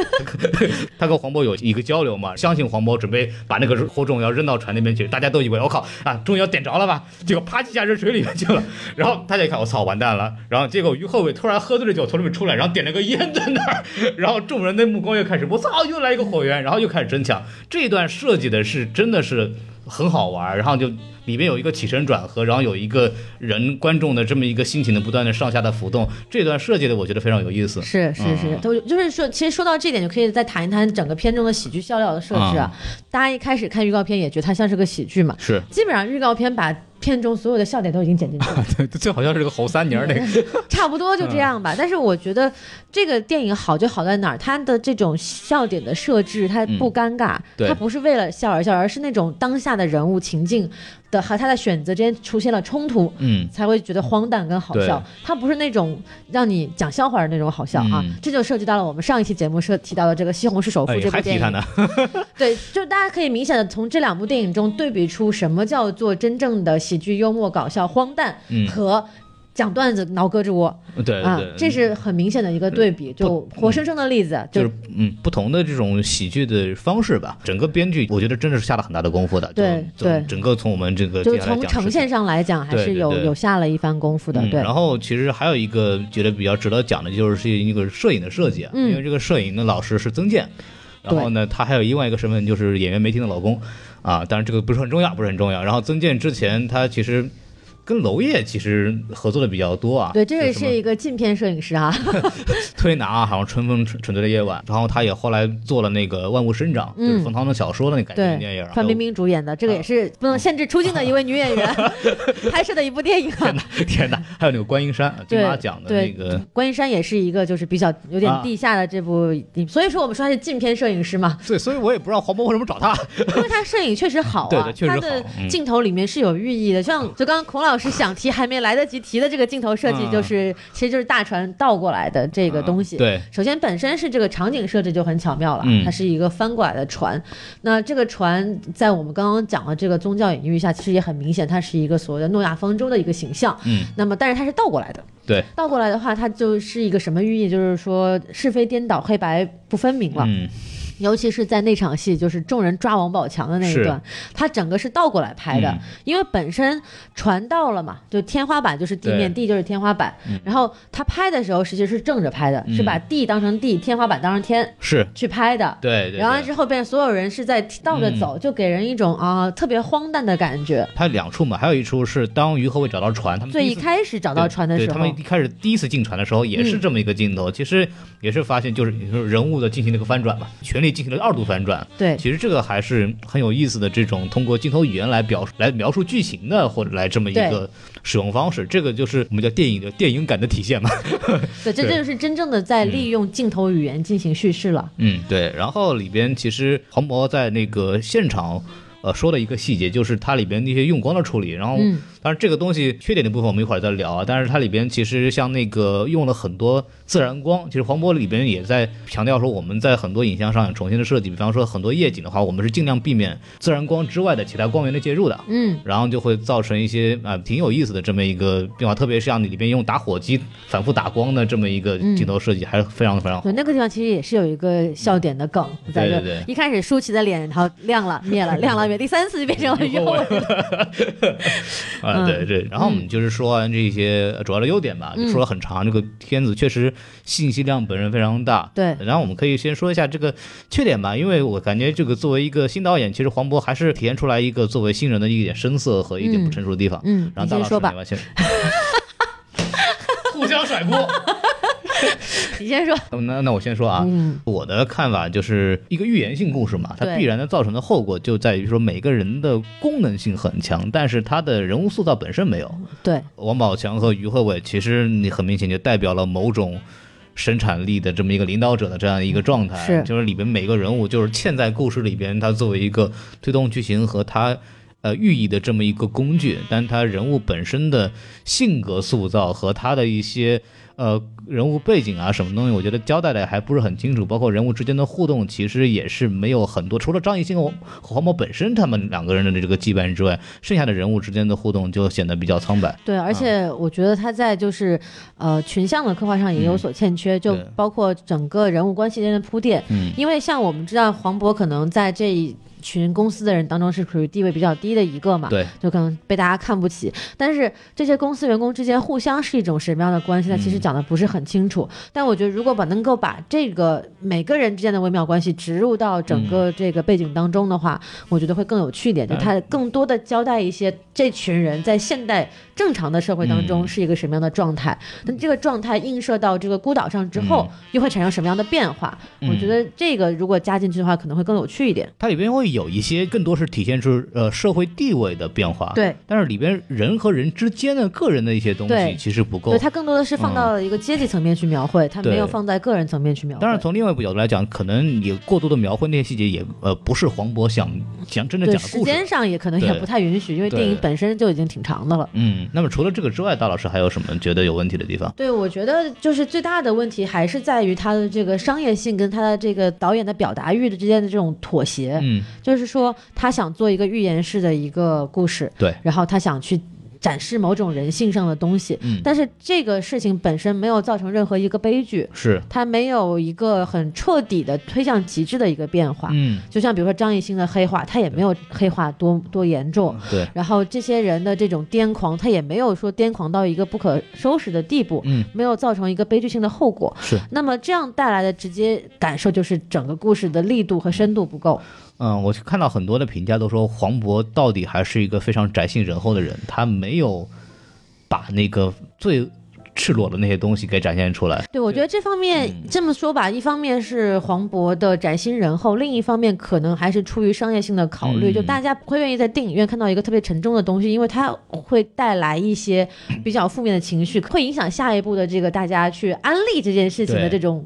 他跟黄渤有一个交流嘛，相信黄黄渤准备把那个火种要扔到船那边去，大家都以为我靠啊，终于要点着了吧？结果啪叽一下扔水里面去了，然后大家一看我操完蛋了，然后结果于和伟突然喝醉了酒从里面出来，然后点了个烟在那儿，然后众人的目光又开始我操又来一个火源，然后又开始争抢，这一段设计的是真的是很好玩，然后就。里面有一个起承转合，然后有一个人观众的这么一个心情的不断的上下的浮动，这段设计的我觉得非常有意思。是是是嗯，都就是说，其实说到这点，就可以再谈一谈整个片中的喜剧笑料的设置啊。大家一开始看预告片也觉得它像是个喜剧嘛，是，基本上预告片把片中所有的笑点都已经剪进去了，对，这好像是个侯三妮儿那个，差不多就这样吧。但是我觉得这个电影好就好在哪儿，它的这种笑点的设置，它不尴尬，对。它不是为了笑而笑，而是那种当下的人物情境的和他的选择之间出现了冲突，嗯，才会觉得荒诞跟好笑对。它不是那种让你讲笑话的那种好笑啊。嗯这就涉及到了我们上一期节目涉提到的这个《西红柿首富哎》这，部电影。还提他呢，对，就大家可以明显的从这两部电影中对比出什么叫做真正的喜剧、幽默、搞笑、荒诞嗯和。讲段子挠胳肢窝啊对对，这是很明显的一个对比，就活生生的例子，就是嗯不同的这种喜剧的方式吧。整个编剧我觉得真的是下了很大的功夫的。对对整个从我们这个从呈现上来讲，还是有有下了一番功夫的，嗯，对。然后其实还有一个觉得比较值得讲的，就是是一个摄影的设计啊，嗯因为这个摄影的老师是曾健。然后呢，他还有另外一个身份就是演员梅婷的老公啊，当然这个不是很重要，不是很重要。然后曾健之前他其实。跟娄烨其实合作的比较多啊，对，这个是一个镜片摄影师啊，推拿啊，好像春风沉沉醉的夜晚，然后他也后来做了那个万物生长，就是冯唐的小说的那个改编电影。范冰冰主演的，这个也是不能限制出镜的一位女演员 拍摄的一部电影。天哪，天哪！还有那个观音山金马奖的那个观音山也是一个就是比较有点啊地下的这部，所以说我们说他是镜片摄影师嘛，对，所以我也不知道黄渤为什么找他。因为他摄影确实好啊，对对确实好他的嗯镜头里面是有寓意的，像就刚刚孔老师想提还没来得及提的这个镜头设计，嗯就是、其实就是大船倒过来的这个东西。对，首先本身是这个场景设置就很巧妙了，嗯它是一个翻过来的船。那这个船在我们刚刚讲的这个宗教隐喻下，其实也很明显，它是一个所谓的诺亚方舟的一个形象。嗯，那么但是它是倒过来的。对，倒过来的话，它就是一个什么寓意？就是说是非颠倒、黑白不分明了。嗯，尤其是在那场戏，就是众人抓王宝强的那一段，他整个是倒过来拍的，嗯。因为本身船到了嘛，就天花板就是地面，地就是天花板。然后他拍的时候，实际是正着拍的，嗯。是把地当成地，天花板当成天是。去拍的。对对。对。然后之后变所有人是在倒着走，就给人一种啊特别荒诞的感觉。拍两处嘛，还有一处是当于和伟找到船，他们最一开始找到船的时候。他们，一开始第一次进船的时候也是嗯。这么一个镜头，其实也是发现就是人物的进行了一个翻转嘛，全力进行了二度反转。对其实这个还是很有意思的，这种通过镜头语言来表、来描述剧情的，或者来这么一个使用方式，这个就是我们叫电影的电影感的体现嘛。对，这对这就是真正的在利用镜头语言进行叙事了。嗯，对。然后里边其实黄渤在那个现场。呃，说的一个细节就是它里边那些用光的处理，然后嗯当然这个东西缺点的部分我们一会儿再聊啊。但是它里边其实像那个用了很多自然光，其实黄渤里边也在强调说我们在很多影像上有重新的设计，比方说很多夜景的话，我们是尽量避免自然光之外的其他光源的介入的。嗯，然后就会造成一些啊、挺有意思的这么一个变化，特别是像你里边用打火机反复打光的这么一个镜头设计，还是非常非常好对，。那个地方其实也是有一个笑点的梗在这。对对对一开始舒淇的脸，然后亮了灭了，亮了灭，第三次就变成了于后伟了。啊，嗯对对，然后我们就是说完这些主要的优点吧，就说了很长，这个片子确实信息量本身非常大。对然后我们可以先说一下这个缺点吧，因为我感觉这个作为一个新导演，其实黄渤还是体现出来一个作为新人的一点生涩和一点不成熟的地方。嗯然后大老师你先说吧你吧，先 互相甩锅。你先说。那那我先说啊，嗯我的看法就是一个预言性故事嘛，它必然的造成的后果就在于说每个人的功能性很强，但是他的人物塑造本身没有。对，王宝强和于和伟，其实你很明显就代表了某种生产力的这么一个领导者的这样一个状态，是就是里边每个人物就是嵌在故事里边，他作为一个推动剧情和他。呃，寓意的这么一个工具，但他人物本身的性格塑造和他的一些呃人物背景啊什么东西，我觉得交代的还不是很清楚，包括人物之间的互动，其实也是没有很多，除了张艺兴和和黄渤本身他们两个人的这个羁绊之外，剩下的人物之间的互动就显得比较苍白。对，而且我觉得他在就是呃群像的刻画上也有所欠缺，就包括整个人物关系间的铺垫。嗯，因为像我们知道黄渤可能在这一群公司的人当中是属于地位比较低的一个嘛，对，就可能被大家看不起。但是这些公司员工之间互相是一种什么样的关系呢？其实讲的不是很清楚。但我觉得如果把能够把这个每个人之间的微妙关系植入到整个这个背景当中的话，我觉得会更有趣一点。就它更多的交代一些这群人在现代正常的社会当中嗯是一个什么样的状态，那这个状态映射到这个孤岛上之后，又会产生什么样的变化？嗯我觉得这个如果加进去的话，可能会更有趣一点。它里边会有一些更多是体现出呃社会地位的变化，对，但是里边人和人之间的个人的一些东西其实不够对，。它更多的是放到了一个阶级层面去描绘，它没有放在个人层面去描绘。当然，从另外一个角度来讲，可能你过度的描绘那些细节也，呃不是黄渤想想真正对讲的故事时间。上也可能也不太允许，因为电影本身就已经挺长的了。嗯，那么除了这个之外，大老师还有什么觉得有问题的地方？对，我觉得就是最大的问题还是在于它的这个商业性跟它的这个导演的表达欲的之间的这种妥协。嗯，就是说，他想做一个寓言式的一个故事，对，然后他想去展示某种人性上的东西。嗯但是这个事情本身没有造成任何一个悲剧，是，它没有一个很彻底的推向极致的一个变化。嗯，就像比如说张艺兴的黑化，他也没有黑化多多严重。对，然后这些人的这种癫狂，他也没有说癫狂到一个不可收拾的地步，嗯，没有造成一个悲剧性的后果。是，那么这样带来的直接感受就是整个故事的力度和深度不够。嗯，我看到很多的评价都说黄渤到底还是一个非常宅心仁厚的人，他没有把那个最赤裸的那些东西给展现出来。对，我觉得这方面、嗯。这么说吧，一方面是黄渤的宅心仁厚，另一方面可能还是出于商业性的考虑，嗯。就大家不会愿意在电影院看到一个特别沉重的东西，因为它会带来一些 比较负面的情绪，会影响下一步的这个大家去安利这件事情的这种，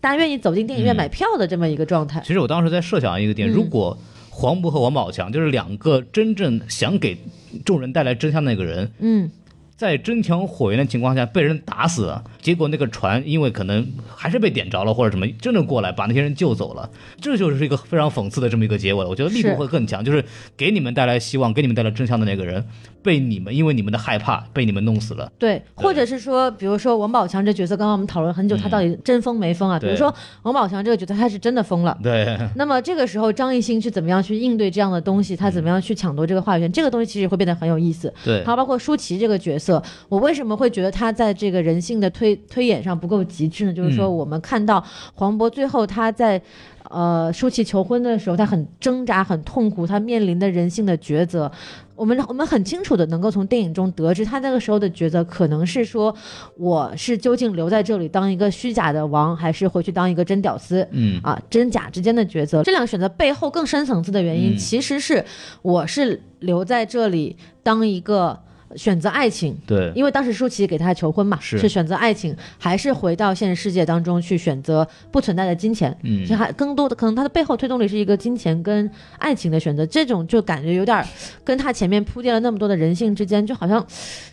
大家愿意走进电影院嗯。买票的这么一个状态。其实我当时在设想一个点，嗯。如果黄渤和王宝强就是两个真正想给众人带来真相的那个人，嗯，在争强火源的情况下被人打死了，结果那个船因为可能还是被点着了或者什么，真的过来把那些人救走了，这就是一个非常讽刺的这么一个结尾。我觉得力度会更强，就是给你们带来希望、给你们带来真相的那个人，被你们因为你们的害怕被你们弄死了。对，或者是说，比如说王宝强这角色，刚刚我们讨论很久，他到底真疯没疯啊？比如说王宝强这个角色，他是真的疯了。对，那么这个时候，张艺兴去怎么样去应对这样的东西？他怎么样去抢夺这个话语权？这个东西其实会变得很有意思。对还有包括舒淇这个角色，我为什么会觉得他在这个人性的推推演上不够极致呢？就是说，嗯我们看到黄渤最后他在。呃，舒淇求婚的时候，他很挣扎、很痛苦，他面临的人性的抉择，我们我们很清楚的能够从电影中得知，他那个时候的抉择可能是说，我是究竟留在这里当一个虚假的王，还是回去当一个真屌丝？嗯啊，真假之间的抉择，这两个选择背后更深层次的原因，嗯其实是我是留在这里当一个选择爱情。对，因为当时舒淇给他求婚嘛，是选择爱情，还是回到现实世界当中去选择不存在的金钱？嗯其实还更多的可能，他的背后推动力是一个金钱跟爱情的选择，这种就感觉有点儿跟他前面铺垫了那么多的人性之间，就好像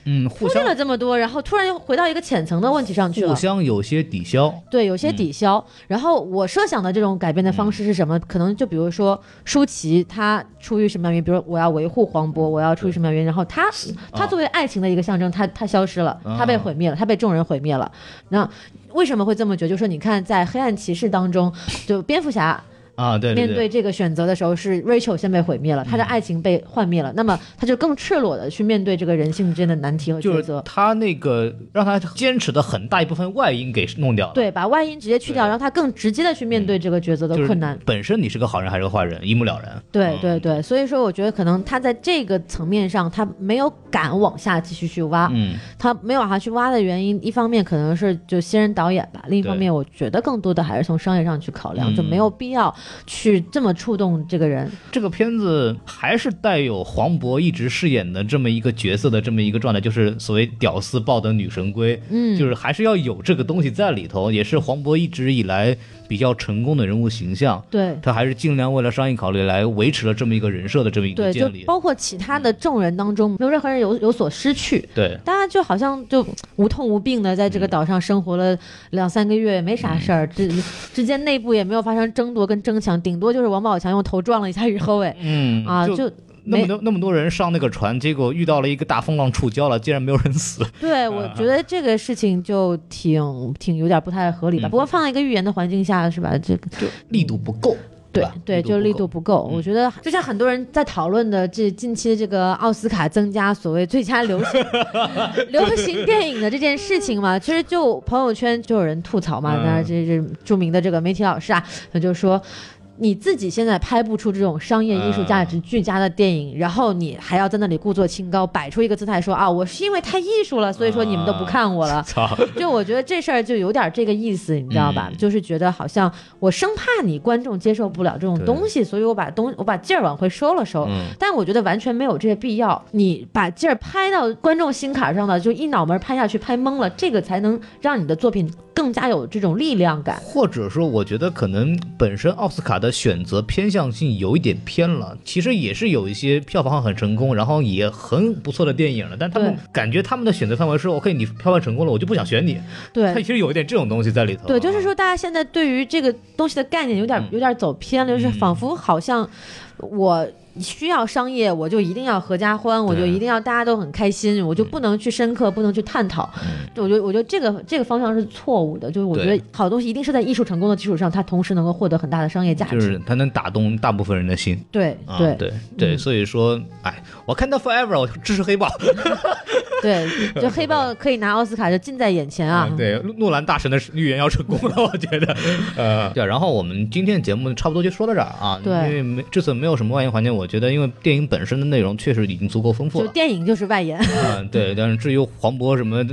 嗯，互铺垫相了这么多，然后突然又回到一个浅层的问题上去了互。相有些抵消。对，有些抵消。然后我设想的这种改变的方式是什么？可能就比如说舒淇，她出于什么样原因？比如我要维护黄渤，我要出于什么样原因？然后她，她作为爱情的一个象征，它它消失了，它被毁灭了，它被众人毁灭了。那为什么会这么觉得？就是说，你看在黑暗骑士当中，就蝙蝠侠。啊，对面对对这个选择的时候，是 Rachel 先被毁灭了，她的爱情被幻灭了，那么她就更赤裸的去面对这个人性之间的难题和抉择。他那个让他坚持的很大一部分外因给弄掉了。对，把外因直接去掉，让她更直接的去面对这个抉择的就是困难。本身你是个好人还是个坏人，一目了然。对嗯对对，所以说我觉得可能他在这个层面上，他没有敢往下继续去挖。嗯，他没有往下去挖的原因，一方面可能是就新人导演吧，另一方面我觉得更多的还是从商业上去考量，嗯就没有必要去这么触动这个人。这个片子还是带有黄渤一直饰演的这么一个角色的这么一个状态，就是所谓屌丝抱得女神归，嗯，就是还是要有这个东西在里头，也是黄渤一直以来比较成功的人物形象。对。他还是尽量为了商业考虑来维持了这么一个人设的这么一个对，就。包括其他的众人当中，没有任何人有有所失去，对，大家就好像就无痛无病的在这个岛上生活了两三个月，没啥事儿，之之间内部也没有发生争夺跟争抢，顶多就是王宝强用头撞了一下于和伟嗯啊，就就那么多那么多人上那个船，结果遇到了一个大风浪触礁了，竟然没有人死。对，我觉得这个事情就挺挺有点不太合理吧。嗯不过放在一个预言的环境下，是吧？这个力度不够。对对，就力度不不够。嗯我觉得就像很多人在讨论的，这近期这个奥斯卡增加所谓最佳流行 流行电影的这件事情嘛，其实就朋友圈就有人吐槽嘛，嗯那这这著名的这个媒体老师啊，他就说。你自己现在拍不出这种商业艺术价值俱佳的电影，然后你还要在那里故作清高，摆出一个姿态说啊，我是因为太艺术了，所以说你们都不看我了。操，就我觉得这事儿就有点这个意思，你知道吧？嗯就是觉得好像我生怕你观众接受不了这种东西，所以我把东我把劲儿往回收了收。嗯但我觉得完全没有这个必要，你把劲儿拍到观众心坎上了，就一脑门拍下去，拍懵了，这个才能让你的作品更加有这种力量感。或者说，我觉得可能本身奥斯卡的选择偏向性有一点偏了。其实也是有一些票房很成功，然后也很不错的电影了，但他们感觉他们的选择范围是 OK，你票房成功了，我就不想选你。对，他其。实有一点这种东西在里头。对，就是说，大家现在对于这个东西的概念有点嗯有点走偏了，就是嗯仿佛好像我需要商业，我就一定要合家欢，我就一定要大家都很开心，我就不能去深刻，不能去探讨。我觉得，我觉得这个这个方向是错误的。就是我觉得好东西一定是在艺术成功的基础上，它同时能够获得很大的商业价值。就是它能打动大部分人的心。对对对对，所以说，哎，我看到 Forever，我支持黑豹。对，就黑豹可以拿奥斯卡，就近在眼前啊！对，诺兰大神的预言要成功了，我觉得。呃，对，然后我们今天的节目差不多就说到这儿啊。对，因为没这次没有什么外延环节，我觉得因为电影本身的内容确实已经足够丰富了。就电影就是外延。嗯，对。但是至于黄渤什么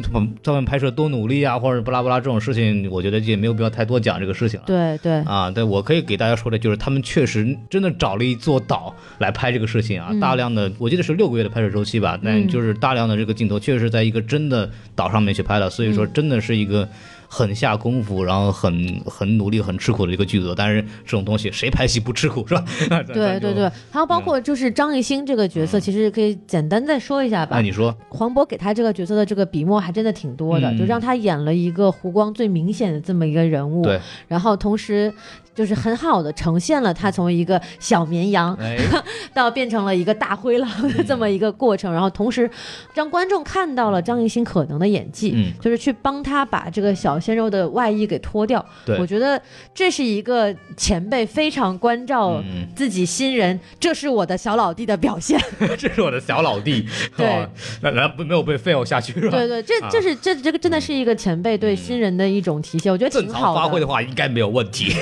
在外面拍摄多努力啊，或者不拉不拉这种事情，我觉得也没有必要太多讲这个事情了。对对。啊，对我可以给大家说的就是，他们确实真的找了一座岛来拍这个事情啊，大量的，我记得是六个月的拍摄周期吧，但就是大量的这个镜头确实在一个真。的岛上面去拍的，所以说真的是一个很下功夫，然后很很努力、很吃苦的一个剧组。但是这种东西谁拍戏不吃苦是吧？对 对 对，还有包括就是张艺兴这个角色，其实可以简单再说一下吧。那你说，黄渤给他这个角色的这个笔墨还真的挺多的，就让他演了一个湖光最明显的这么一个人物。对，然后同时。就是很好的呈现了他从一个小绵羊 到变成了一个大灰狼的 这么一个过程，然后同时让观众看到了张艺兴可能的演技，就是去帮他把这个小鲜肉的外衣给脱掉。我觉得这是一个前辈非常关照自己新人，这是我的小老弟的表现。这是我的小老弟，对，那那没有被 fail 下去是吧？对对，这这是这这个真的是一个前辈对新人的一种体现，我觉得挺好的。发挥的话应该没有问题。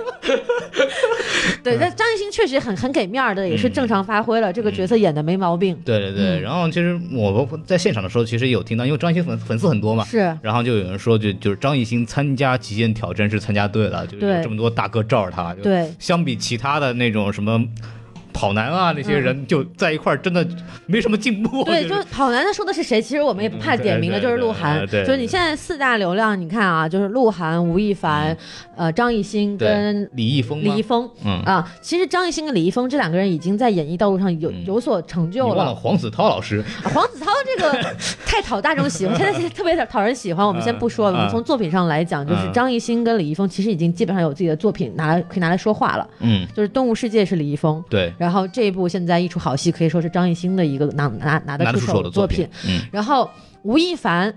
对，那张艺兴确实很很给面的，也是正常发挥了，这个角色演的没毛病。对对对，然后其实我在现场的时候，其实有听到，因为张艺兴粉粉丝很多嘛，是，然后就有人说，就就是张艺兴参加极限挑战是参加对了，就有这么多大哥罩着他。对，相比其他的那种什么。跑男啊，那些人就在一块儿，真的没什么进步。对，就是跑男他说的是谁？其实我们也不怕点名的，就是鹿晗。就是你现在四大流量，你看啊，就是鹿晗、吴亦凡、呃张艺兴跟李易峰。李易峰，嗯啊，其实张艺兴跟李易峰这两个人已经在演艺道路上有有所成就了。忘了黄子韬老师。黄子韬这个太讨大众喜欢，现在特别讨人喜欢。我们先不说，我们从作品上来讲，就是张艺兴跟李易峰其实已经基本上有自己的作品拿来可以拿来说话了。嗯，就是《动物世界》是李易峰。对，然后这一部现现在一出好戏，可以说是张艺兴的一个拿拿拿得出手的作品。嗯，然后吴亦凡，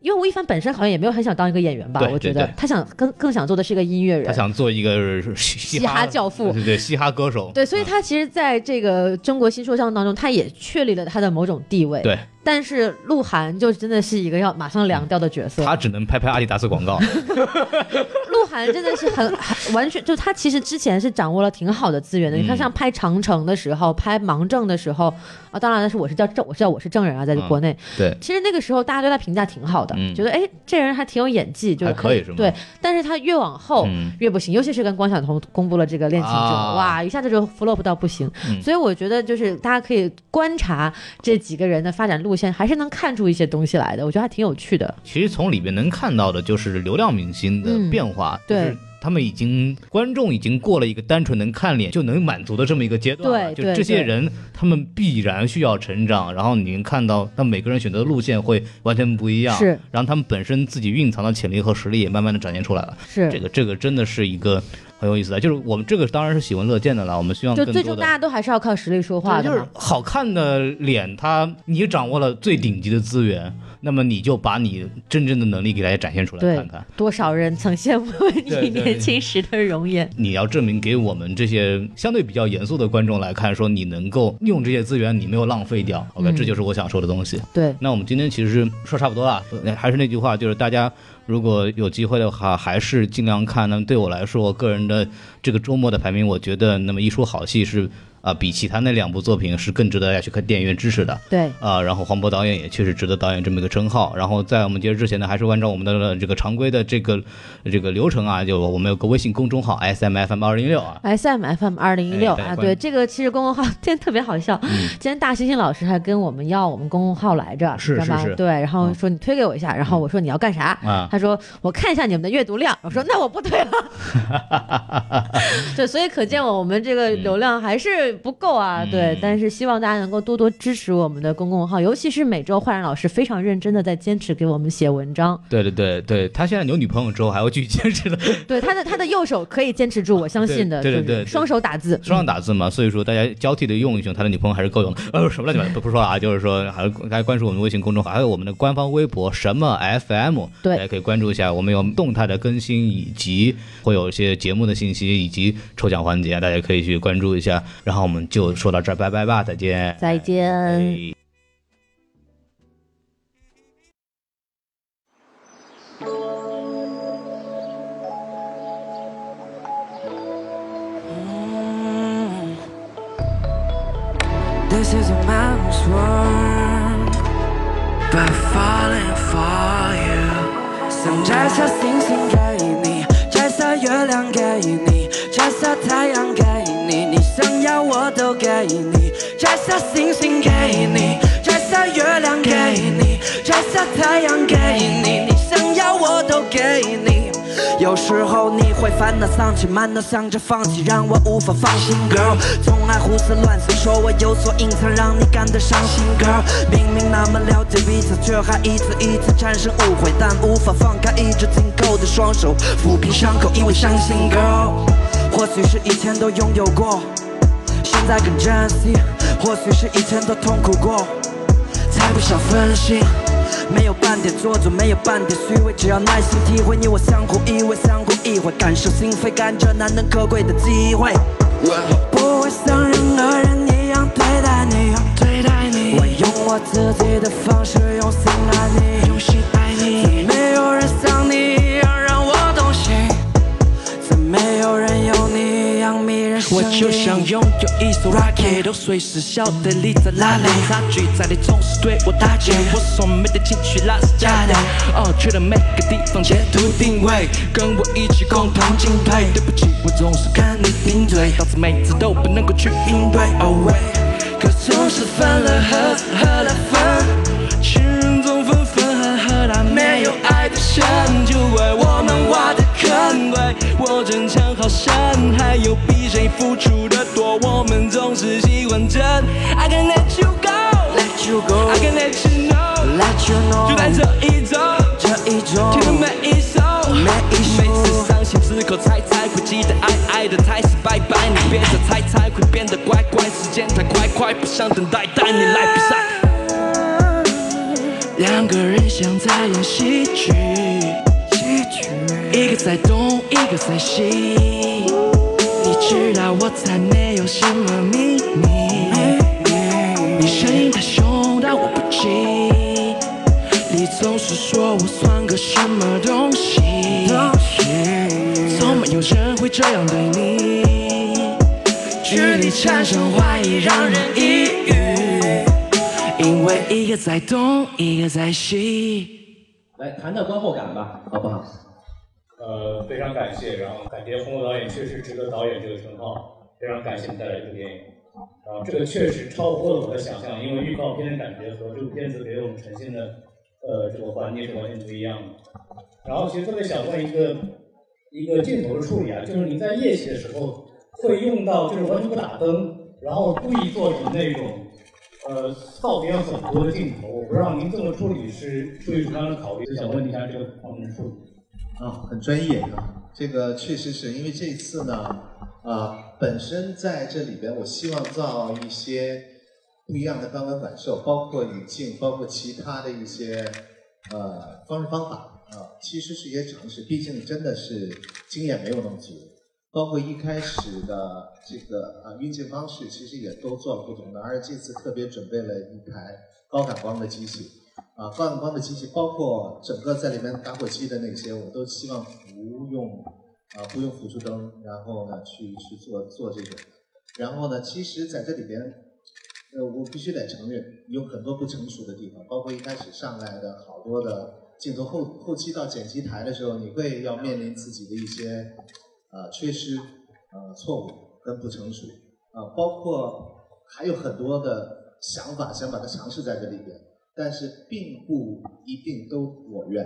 因为吴亦凡本身好像也没有很想当一个演员吧？我觉得他想更更想做的是一个音乐人，他想做一个嘻哈教父，对对，嘻哈歌手。对，所以他其实在这个中国新说唱当中，他也确立了他的某种地位。对。但是鹿晗就真的是一个要马上凉掉的角色，他只能拍拍阿迪达斯广告。鹿晗真的是很很完全，就他其实之前是掌握了挺好的资源的。你看，像拍长城的时候，拍盲证的时候啊，当然那是我是叫证，我是叫我是证人啊，在国内。对，其实那个时候大家对他评价挺好的，觉得哎这人还挺有演技，就还可以是吗？对，但是他越往后越不行，尤其是跟关晓彤公布了这个恋情之后，哇，一下子就 flop 到不行。所以我觉得就是大家可以观察这几个人的发展路线，还是能看。出一些东西来的，我觉得还挺有趣的。其实从里面能看到的就是流量明星的变化，对。他们已经观众已经过了一个单纯能看脸就能满足的这么一个阶段，对，就这些人他们必然需要成长，然后你能看到，那每个人选择的路线会完全不一样，是，然后他们本身自己蕴藏的潜力和实力也慢慢的展现出来了，是，这个这个真的是一个很有意思的，就是我们这个当然是喜闻乐见的了，我们希望就最终大家都还是要靠实力说话的，就是好看的脸，他你掌握了最顶级的资源。那么你就把你真正的能力给大家展现出来看看，多少人曾羡慕 你年轻时的容颜。你要证明给我们这些相对比较严肃的观众来看，说你能够用这些资源，你没有浪费掉。OK，这就是我想说的东西。对，那我们今天其实说差不多了，还是那句话，就是大家如果有机会的话，还是尽量看。那么对我来说，我个人的这个周末的排名，我觉得那么一出好戏是。啊，比其他那两部作品是更值得大家去看电影院支持的。对，啊，然后黄渤导演也确实值得导演这么一个称号。然后在我们节日之前呢，还是按照我们的这个常规的这个这个流程啊，就我们有个微信公众号 S M F M 二零一六啊，S M F M 二零一六啊，对，这个其实公众号今天特别好笑。今天大猩猩老师还跟我们要我们公众号来着，是是是，对，然后说你推给我一下，然后我说你要干啥？他说我看一下你们的阅读量，我说那我不推了。对，所以可见我我们这个流量还是不够啊，嗯。对，但是希望大家能够多多支持我们的公众号，尤其是每周焕然老师非常认真的在坚持给我们写文章，对对对对，他现在有女朋友之后还要继续坚持的，对他的他的右手可以坚持住，我相信的，对对对双手打字，双手打字嘛，所以说大家交替的用一用，他的女朋友还是够用。的。呃，什么乱七八糟不不说了啊，就是说还是大家关注我们微信公众号，还有我们的官方微博什么 FM，对。大家可以关注一下，我们有动态的更新，以及会有一些节目的信息以及抽奖环节，大家可以去关注一下。然后我们就说到这儿，拜拜吧，再见，再见。哎想要我都给你。摘下星星给你，摘下月亮给你，摘下太阳给你，你想要我都给你。有时候你会烦恼丧气，满脑想着放弃，让我无法放心，girl。总爱胡思乱想，说我有所隐藏，让你感到伤心，girl。明明那么了解彼此，却还一次一次产生误会，但无法放开一直紧扣的双手，抚平伤口，因为伤心，girl。或许是以前都拥有过，在更珍惜；或许是以前都痛苦过，才不想分心。没有半点做作，没有半点虚伪，只要耐心体会，你我相互依偎，相互意会，感受心扉，感觉难能可贵的机会。我不会像任何人一样对待你，对待你。我用我自己的方式，用心爱你，用心就像拥有一艘 rocket，都随时晓得你在哪里。差距在你总是对我打击，我所没的情绪那是假的。哦，去了每个地方截图定位，跟我一起共同进退。对不起，我总是看你顶嘴，导致每次都不能够去应对。Oh wait，可总是分了合，合了分。情人总分分合合，但没有爱的深，就为我们挖的坑。对我争强好胜，还有谁付出的多，我们总是喜欢争。I can let you Let you go, go，I can let you know，let you know，就在这一周，这一周听的每一首，每一首。每次伤心之后猜猜会记得爱爱的才是拜拜，你别再猜猜会变得乖乖，时间太快快，不想等待，带你来比赛。两个人像在演戏剧，戏剧，一个在东，一个在西。知道我才没有什么秘密，你声音太凶，但我不急。你总是说我算个什么东西，从没有人会这样对你。距离产生怀疑，让人抑郁，因为一个在东，一个在西。来谈谈观后感吧，好不好？呃，非常感谢，然后感觉洪导演确实值得导演这个称号，非常感谢你带来这个电影。然后这个确实超乎了我的想象，因为预告片的感觉和这部片子给我们呈现的呃这个环境是完全不一样的。然后其实特别想问一个一个镜头的处理啊，就是你在夜戏的时候会用到就是完全不打灯，然后故意做成那种呃噪点很多的镜头，我不知道您这么处理是出于什么样的考虑，就想问一下这个方面的处理。啊，很专业啊，这个确实是因为这一次呢，啊，本身在这里边，我希望造一些不一样的观感感受，包括语境，包括其他的一些呃方式方法啊，其实是一些尝试，毕竟真的是经验没有那么足，包括一开始的这个啊运镜方式，其实也都做了不同的，而这次特别准备了一台高感光的机器。啊，高感光的机器，包括整个在里面打火机的那些，我都希望不用啊，不用辅助灯，然后呢去去做做这种。然后呢，其实在这里边，呃，我必须得承认有很多不成熟的地方，包括一开始上来的好多的镜头后后期到剪辑台的时候，你会要面临自己的一些啊缺失、啊错误跟不成熟啊，包括还有很多的想法想把它尝试在这里边。但是并不一定都我愿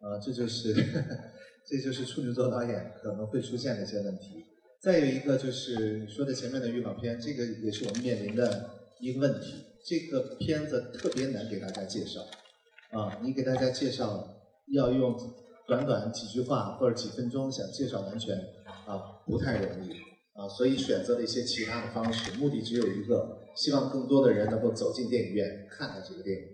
啊，这就是这就是处女座导演可能会出现的一些问题。再有一个就是你说的前面的预告片，这个也是我们面临的一个问题。这个片子特别难给大家介绍，啊，你给大家介绍要用短短几句话或者几分钟想介绍完全，啊，不太容易，啊，所以选择了一些其他的方式，目的只有一个，希望更多的人能够走进电影院看看这个电影。